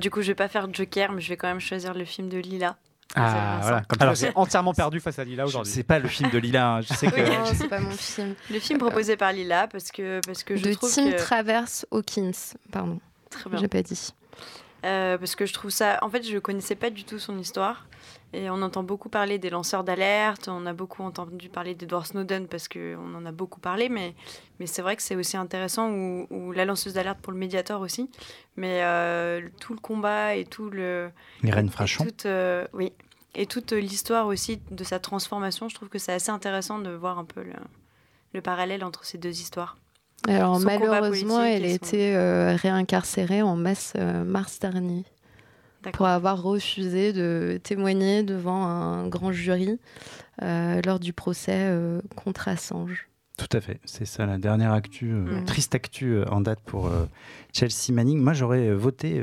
du coup, je vais pas faire Joker, mais je vais quand même choisir le film de Lila.
Ah, voilà. Comme Alors, c'est entièrement perdu face à Lila aujourd'hui.
C'est pas le film de Lila. Hein. Je sais que.
non, c'est pas mon film.
Le film proposé par Lila, parce que, parce que je
de
trouve
Tim Travers Hawkins, pardon.
Très bien.
J'ai pas dit.
Euh, parce que je trouve ça. En fait, je connaissais pas du tout son histoire. Et on entend beaucoup parler des lanceurs d'alerte, on a beaucoup entendu parler d'Edward Snowden parce qu'on en a beaucoup parlé, mais, mais c'est vrai que c'est aussi intéressant, ou, la lanceuse d'alerte pour le médiateur aussi. Mais euh, tout le combat et tout le.
Reines Frachon.
Euh, oui. Et toute l'histoire aussi de sa transformation, je trouve que c'est assez intéressant de voir un peu le, le parallèle entre ces deux histoires.
Alors malheureusement, elle a été euh, réincarcérée en masse euh, mars dernier pour avoir refusé de témoigner devant un grand jury euh, lors du procès contre Assange.
Tout à fait, c'est ça la dernière actu, mm. triste actu en date pour Chelsea Manning. Moi j'aurais voté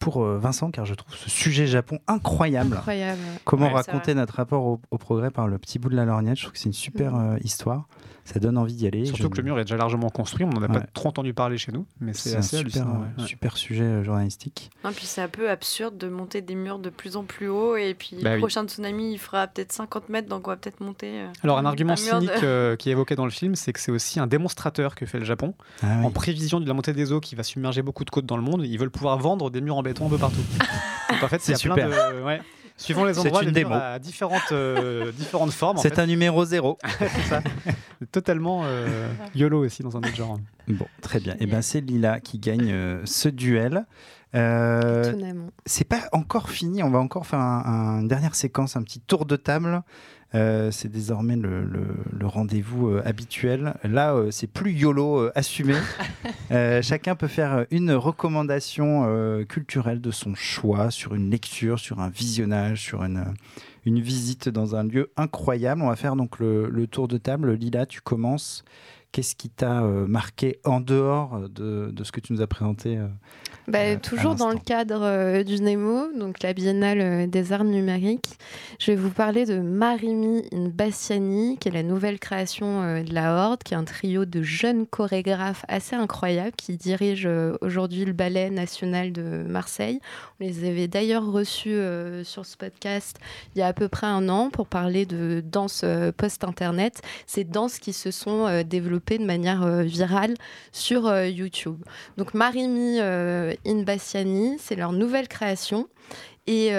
pour Vincent car je trouve ce sujet Japon incroyable.
incroyable.
Comment raconter notre rapport au, progrès par le petit bout de la lorgnette, je trouve que c'est une super mm. histoire ça donne envie d'y aller.
Surtout que le mur est déjà largement construit, on n'en a pas trop entendu parler chez nous, mais c'est assez
un super,
euh,
super sujet euh, journalistique.
Non, puis c'est un peu absurde de monter des murs de plus en plus haut, et puis bah le prochain tsunami, il fera peut-être 50 mètres, donc on va peut-être monter. Euh,
Alors un argument cynique qui est évoqué dans le film, c'est que c'est aussi un démonstrateur que fait le Japon. Ah en prévision de la montée des eaux qui va submerger beaucoup de côtes dans le monde, ils veulent pouvoir vendre des murs en béton un peu partout. donc en fait, c'est super. Plein de, Suivant les endroits, une démo. à différentes, euh, différentes formes.
C'est un numéro zéro.
c'est ça. Totalement euh, YOLO aussi dans un autre genre.
Bon, très bien. Et eh ben c'est Lila qui gagne euh, ce duel. c'est pas encore fini. On va encore faire une dernière séquence, un petit tour de table euh, c'est désormais le, rendez-vous euh, habituel. Là, euh, c'est plus YOLO assumé. chacun peut faire une recommandation culturelle de son choix sur une lecture, sur un visionnage, sur une, une visite dans un lieu incroyable. On va faire donc le, le tour de table. Lila, tu commences. Qu'est-ce qui t'a marqué en dehors de, de, ce que tu nous as présenté
bah, euh, toujours dans le cadre euh, du NEMO, donc la Biennale euh, des arts numériques, je vais vous parler de Marimi Bassiani, qui est la nouvelle création de la Horde, qui est un trio de jeunes chorégraphes assez incroyables qui dirigent aujourd'hui le Ballet national de Marseille. On les avait d'ailleurs reçus sur ce podcast il y a à peu près un an pour parler de danse post-internet. Ces danses qui se sont développées développé de manière virale sur YouTube. Donc Marimi Inbassiani, c'est leur nouvelle création et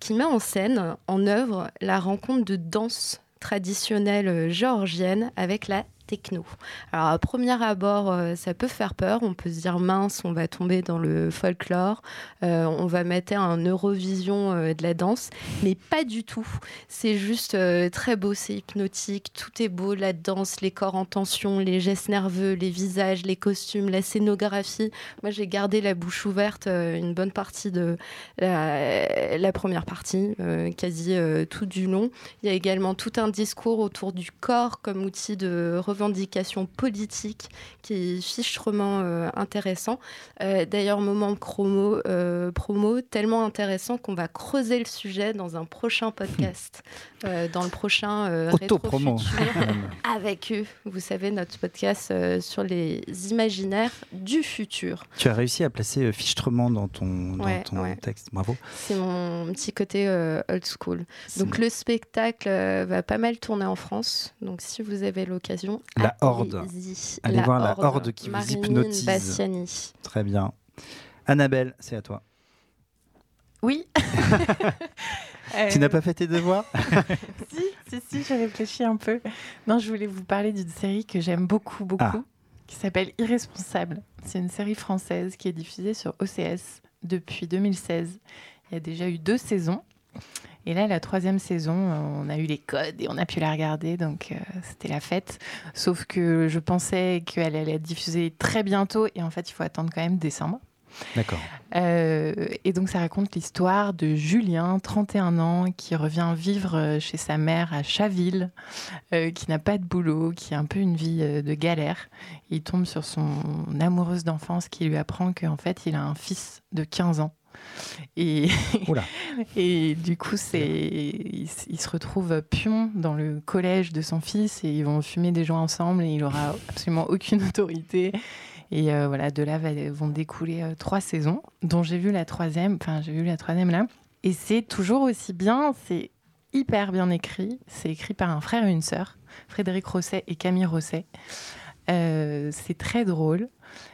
qui met en scène, en œuvre, la rencontre de danse traditionnelle géorgienne avec la techno. Alors à premier abord, euh, ça peut faire peur. On peut se dire mince, on va tomber dans le folklore, euh, on va mettre un Eurovision euh, de la danse, mais pas du tout. C'est juste très beau, c'est hypnotique, tout est beau, la danse, les corps en tension, les gestes nerveux, les visages, les costumes, la scénographie. Moi, j'ai gardé la bouche ouverte une bonne partie de la, la première partie, quasi tout du long. Il y a également tout un discours autour du corps comme outil de revendications politiques qui est fichtrement euh, intéressant. Euh, d'ailleurs, moment promo, euh, promo tellement intéressant qu'on va creuser le sujet dans un prochain podcast, dans le prochain
Auto-promo.
avec eux. Vous savez, notre podcast sur les imaginaires du futur.
Tu as réussi à placer fichtrement dans ton, dans ton texte. Bravo.
C'est mon petit côté old school. Donc, le spectacle va pas mal tourner en France. Donc, si vous avez l'occasion,
la Horde. Allez voir la Horde qui vous hypnotise.
Bassiani.
Très bien. Annabelle, c'est à toi.
Oui.
tu n'as pas fait tes devoirs?
Si, si, si, j'ai réfléchi un peu. Non, je voulais vous parler d'une série que j'aime beaucoup, beaucoup, ah. qui s'appelle Irresponsable. C'est une série française qui est diffusée sur OCS depuis 2016. Il y a déjà eu deux saisons. Et là, la troisième saison, on a eu les codes et on a pu la regarder, donc euh, c'était la fête. Sauf que je pensais qu'elle allait être diffusée très bientôt, et en fait, il faut attendre quand même décembre.
D'accord.
Euh, et donc, ça raconte l'histoire de Julien, 31 ans, qui revient vivre chez sa mère à Chaville, euh, qui n'a pas de boulot, qui a un peu une vie de galère. Il tombe sur son amoureuse d'enfance qui lui apprend qu'en fait, il a un fils de 15 ans et, et du coup, c'est, il, se retrouve pion dans le collège de son fils et ils vont fumer des joints ensemble et il aura absolument aucune autorité. Et euh, voilà, de là vont découler euh, trois saisons, dont j'ai vu la troisième. Enfin, j'ai vu la troisième là. Et c'est toujours aussi bien. C'est hyper bien écrit. C'est écrit par un frère et une sœur, Frédéric Rosset et Camille Rosset. Euh, c'est très drôle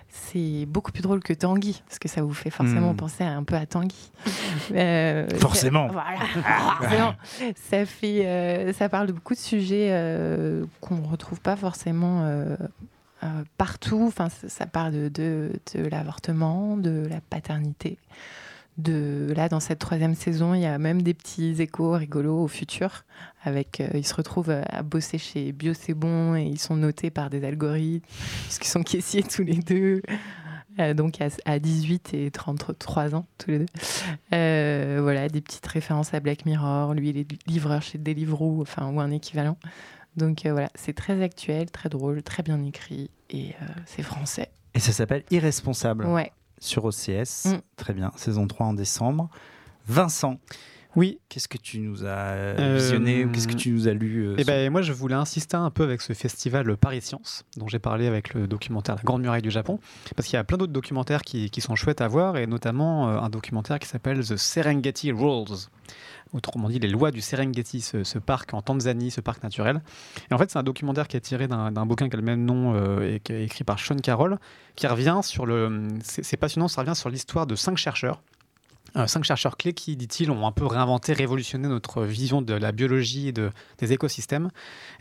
c'est beaucoup plus drôle que Tanguy, parce que ça vous fait forcément hmm. penser un peu à Tanguy.
Euh, forcément.
Voilà, Ça, fait, euh, ça parle de beaucoup de sujets euh, qu'on ne retrouve pas forcément partout. Enfin, ça, parle de, de, de l'avortement, de la paternité. De, là, dans cette troisième saison, il y a même des petits échos rigolos au futur. Avec, ils se retrouvent à bosser chez Bio C'est Bon et ils sont notés par des algorithmes, puisqu'ils sont caissiers tous les deux. donc à, 18 et 33 ans tous les deux. Euh, voilà, des petites références à Black Mirror. Lui, il est livreur chez Deliveroo, enfin, ou un équivalent. Donc euh, voilà, c'est très actuel, très drôle, très bien écrit et euh, c'est français.
Et ça s'appelle Irresponsable.
Ouais.
Sur OCS. Mm. Très bien. Saison 3 en décembre. Vincent.
Oui.
Qu'est-ce que tu nous as visionné ou Qu'est-ce que tu nous as lu
eh ben, Moi, je voulais insister un peu avec ce festival Paris Science, dont j'ai parlé avec le documentaire La Grande Muraille du Japon, parce qu'il y a plein d'autres documentaires qui, qui, sont chouettes à voir, et notamment un documentaire qui s'appelle The Serengeti Rules autrement dit les lois du Serengeti, ce, parc en Tanzanie, ce parc naturel. Et en fait, c'est un documentaire qui est tiré d'un bouquin qui a le même nom euh, et qui est écrit par Sean Carroll, qui revient sur le. C'est passionnant, ça revient sur l'histoire de cinq chercheurs euh, cinq chercheurs clés qui, dit-il, ont un peu réinventé, révolutionné notre vision de la biologie et de, des écosystèmes,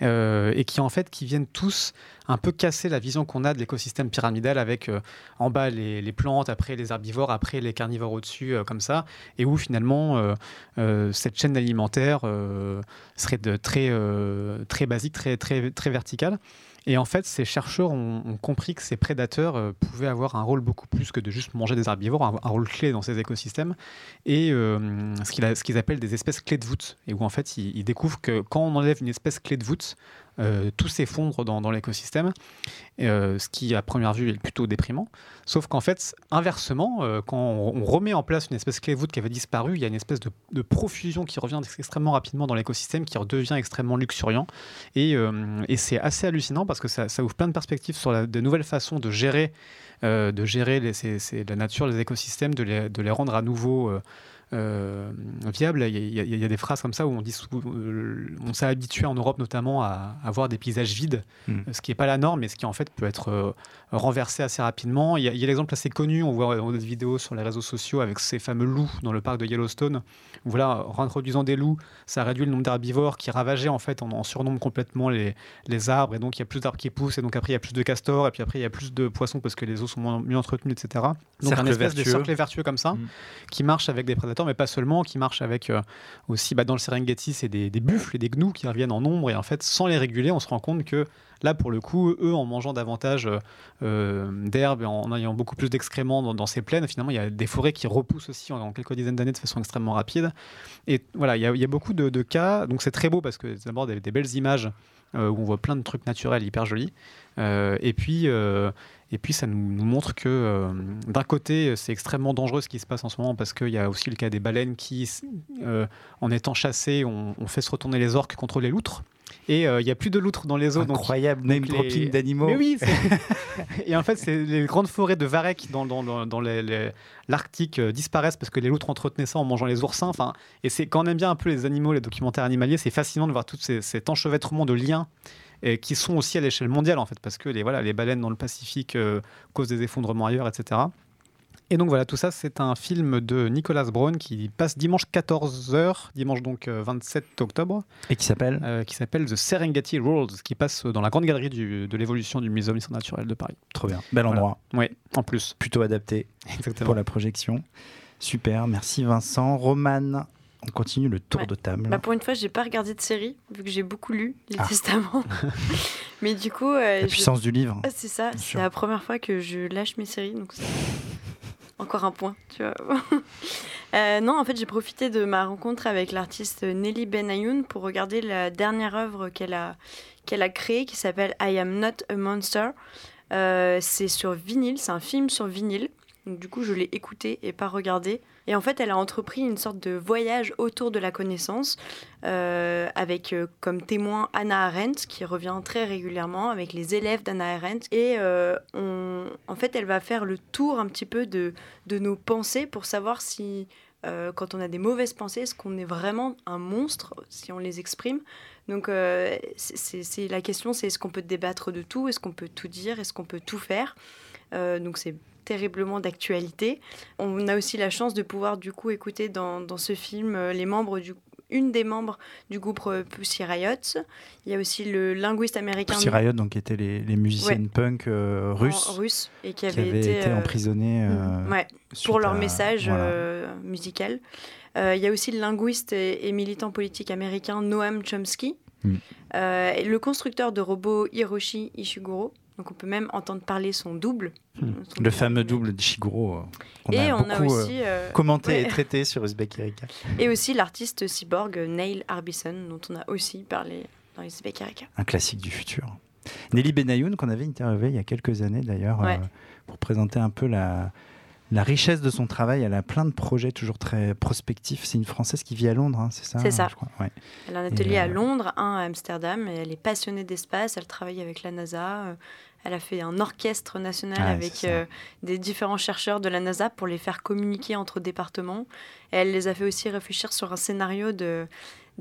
euh, et qui en fait viennent tous un peu casser la vision qu'on a de l'écosystème pyramidal avec euh, en bas les, plantes, après les herbivores, après les carnivores au-dessus, comme ça, et où finalement cette chaîne alimentaire serait de très, très basique, très, très, très verticale. Et en fait, ces chercheurs ont, compris que ces prédateurs euh, pouvaient avoir un rôle beaucoup plus que de juste manger des herbivores, un, rôle clé dans ces écosystèmes, et euh, ce qu'ils appellent des espèces clés de voûte, et où en fait ils, découvrent que quand on enlève une espèce clé de voûte, euh, tout s'effondre dans, l'écosystème, euh, ce qui à première vue est plutôt déprimant. Sauf qu'en fait, inversement, euh, quand on, remet en place une espèce clé voûte qui avait disparu, il y a une espèce de, profusion qui revient extrêmement rapidement dans l'écosystème, qui redevient extrêmement luxuriant. Et, c'est assez hallucinant parce que ça, ouvre plein de perspectives sur de nouvelles façons de gérer, de gérer la nature, les écosystèmes, les, de les rendre à nouveau euh, viable. Il y, a, des phrases comme ça où on dit, on s'est habitué en Europe notamment à, avoir des paysages vides, hmm. ce qui n'est pas la norme, mais ce qui en fait peut être renversé assez rapidement. Il y a, l'exemple assez connu, on voit des vidéos sur les réseaux sociaux avec ces fameux loups dans le parc de Yellowstone. Voilà, introduisant des loups, ça réduit le nombre d'herbivores qui ravageaient en fait en, en surnombre complètement les, les arbres, et donc il y a plus d'arbres qui poussent, et donc après il y a plus de castors, et puis après il y a plus de poissons parce que les eaux sont moins, mieux entretenues, etc. Donc un espèce de cercle vertueux comme ça, mm. qui marche avec des prédateurs, mais pas seulement, qui marche avec euh, aussi, bah, dans le Serengeti, c'est des, buffles et des gnous qui reviennent en nombre, et en fait, sans les réguler, on se rend compte que Là, pour le coup, eux, en mangeant davantage euh, euh, d'herbe et en ayant beaucoup plus d'excréments dans, ces plaines, finalement, il y a des forêts qui repoussent aussi en, quelques dizaines d'années de façon extrêmement rapide. Et voilà, il y a, beaucoup de, cas. Donc, c'est très beau parce que d'abord, des, des belles images euh, où on voit plein de trucs naturels hyper jolis. et puis. Et puis ça nous, montre que d'un côté, c'est extrêmement dangereux ce qui se passe en ce moment parce qu'il y a aussi le cas des baleines qui, en étant chassées, ont on, fait se retourner les orques contre les loutres. Et il euh, n'y a plus de loutres dans les eaux.
Incroyable name dropping d'animaux.
Mais oui. et en fait, c'est les grandes forêts de varech dans, dans, dans, l'Arctique euh, disparaissent parce que les loutres entretenaient ça en mangeant les oursins. Enfin, et c'est quand on aime bien un peu les animaux, les documentaires animaliers, c'est fascinant de voir tout ces, cet enchevêtrement de liens et qui sont aussi à l'échelle mondiale en fait, parce que les, voilà, les baleines dans le Pacifique euh, causent des effondrements ailleurs, etc. Et donc voilà, tout ça, c'est un film de Nicolas Brown qui passe dimanche 14h, dimanche donc 27 euh, octobre.
Et qui s'appelle
euh, Qui s'appelle The Serengeti World, qui passe dans la grande galerie de l'évolution du Muséum d'histoire naturelle de Paris.
Trop bien, bel endroit.
Oui, en plus.
Plutôt adapté pour la projection. Super, merci Vincent. Roman, on continue le tour de table.
Bah pour une fois, j'ai pas regardé de série, vu que j'ai beaucoup lu les ah. testaments. Mais du coup. Euh,
la puissance du livre.
Ah, c'est ça, c'est la première fois que je lâche mes séries. Donc encore un point, tu vois. Euh, non, en fait, j'ai profité de ma rencontre avec l'artiste Nelly Benayoun pour regarder la dernière œuvre qu'elle a, qu'elle a créée qui s'appelle I Am Not a Monster. Euh, c'est sur vinyle, c'est un film sur vinyle. Donc, du coup, je l'ai écouté et pas regardé. Et en fait, elle a entrepris une sorte de voyage autour de la connaissance, euh, avec euh, comme témoin Anna Arendt, qui revient très régulièrement avec les élèves d'Anna Arendt. Et euh, on, en fait, elle va faire le tour un petit peu de, de nos pensées pour savoir si, quand on a des mauvaises pensées, est-ce qu'on est vraiment un monstre si on les exprime donc c'est la question, c'est est-ce qu'on peut débattre de tout, est-ce qu'on peut tout dire, est-ce qu'on peut tout faire? Donc c'est terriblement d'actualité. On a aussi la chance de pouvoir du coup écouter dans, dans ce film euh, les membres du une des membres du groupe euh, Pussy Riot. Il y a aussi le linguiste américain.
Pussy Riot, donc, qui étaient les, les musiciennes punk euh, russes.
et qui, avaient, été,
été, emprisonnés.
ouais, pour leur message musical. il y a aussi le linguiste et, militant politique américain Noam Chomsky. Mm. le constructeur de robots Hiroshi Ishiguro. Donc on peut même entendre parler son double.
Hmm. le fameux double de Shiguro.
Euh, et on a aussi
euh, commenté et traité sur Uzbek Erika.
Et aussi l'artiste cyborg Neil Arbison, dont on a aussi parlé dans Uzbek Erika.
Un classique du futur. Nelly Benayoun, qu'on avait interviewé il y a quelques années d'ailleurs, euh, pour présenter un peu la, la richesse de son travail. Elle a plein de projets toujours très prospectifs. C'est une Française qui vit à Londres, hein, c'est ça
C'est ça. Elle a un atelier à euh, Londres, un à Amsterdam. Et elle est passionnée d'espace. Elle travaille avec la NASA. Elle a fait un orchestre national avec euh, des différents chercheurs de la NASA pour les faire communiquer entre départements. Et elle les a fait aussi réfléchir sur un scénario de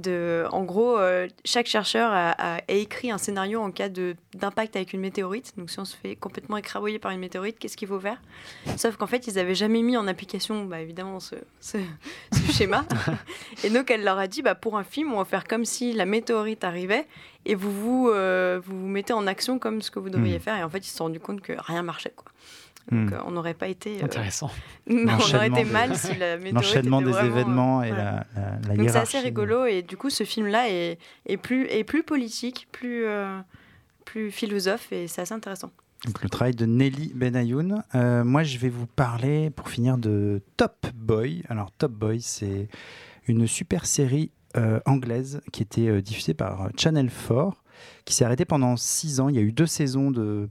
en gros, euh, chaque chercheur a, écrit un scénario en cas d'impact avec une météorite. Donc, si on se fait complètement écrabouiller par une météorite, qu'est-ce qu'il faut faire? Sauf qu'en fait, ils n'avaient jamais mis en application, bah, évidemment, ce, schéma. et donc, elle leur a dit, bah, pour un film, on va faire comme si la météorite arrivait et vous vous, euh, vous, vous mettez en action comme ce que vous devriez hmm. faire. Et en fait, ils se sont rendus compte que rien marchait. Quoi. Donc, hmm. euh, on n'aurait pas été.
Euh, Intéressant.
on aurait été mal si la météorite.
L'enchaînement des événements et la, la,
Donc, c'est assez rigolo. Et du coup, ce film-là est, est, plus, est plus politique, plus, euh, plus philosophe. Et c'est assez intéressant.
Donc, le travail de Nelly Benayoun. moi, je vais vous parler, pour finir, de Top Boy. Alors, Top Boy, c'est une super série anglaise qui était diffusée par Channel 4, qui s'est arrêtée pendant six ans. Il y a eu deux saisons de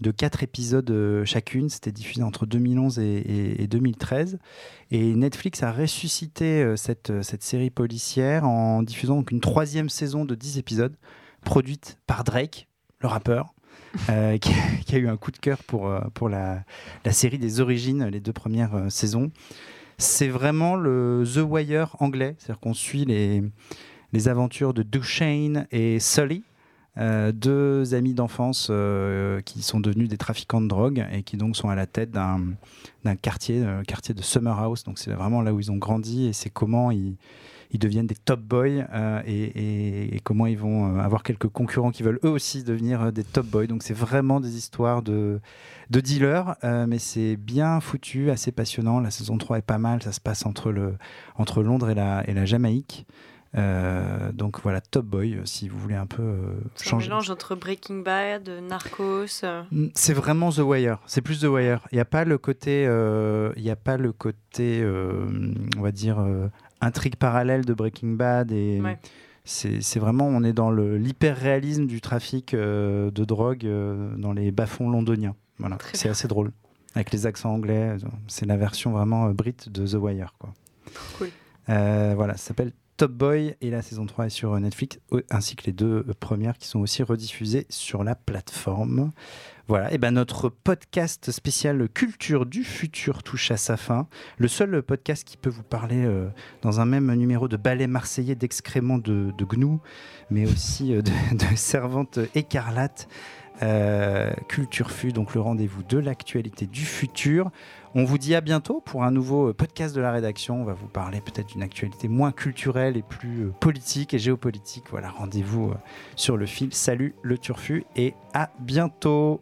de quatre épisodes euh, chacune. C'était diffusé entre 2011 et, 2013. Et Netflix a ressuscité euh, cette, euh, cette série policière en diffusant donc une troisième saison de 10 épisodes, produite par Drake, le rappeur. qui, a eu un coup de cœur pour, la série des origines, les deux premières saisons. C'est vraiment le The Wire anglais, c'est-à-dire qu'on suit les, les aventures de Duchesne et Sully, euh, deux amis d'enfance euh, qui sont devenus des trafiquants de drogue et qui donc sont à la tête d'un quartier, euh, quartier de Summer House. Donc c'est vraiment là où ils ont grandi et c'est comment ils, deviennent des top boys et, et, comment ils vont avoir quelques concurrents qui veulent eux aussi devenir des top boys. Donc c'est vraiment des histoires de, de dealers, mais c'est bien foutu, assez passionnant. La saison 3 est pas mal, ça se passe entre, Londres et la Jamaïque. Euh, donc voilà, Top Boy, euh, si vous voulez un peu euh, changer.
un mélange entre Breaking Bad, Narcos.
Mm, c'est vraiment The Wire. C'est plus The Wire. Il n'y a pas le côté, il n'y a pas le côté, on va dire, intrigue parallèle de Breaking Bad et. C'est vraiment, on est dans l'hyper-réalisme du trafic de drogue dans les bas-fonds londoniens. Voilà, c'est assez drôle. Avec les accents anglais, c'est la version vraiment brit de The Wire. Quoi.
Cool.
voilà, ça s'appelle Top Boy et la saison 3 est sur Netflix, ainsi que les deux premières qui sont aussi rediffusées sur la plateforme. Voilà, et ben notre podcast spécial Culture du futur touche à sa fin. Le seul podcast qui peut vous parler euh, dans un même numéro de ballet marseillais d'excréments de, de mais aussi euh, de, servantes écarlates. Euh, Culture Fu, donc le rendez-vous de l'actualité du futur. On vous dit à bientôt pour un nouveau euh, podcast de la rédaction. On va vous parler peut-être d'une actualité moins culturelle et plus euh, politique et géopolitique. Voilà, rendez-vous euh, sur le film. Salut le Turfu et à bientôt.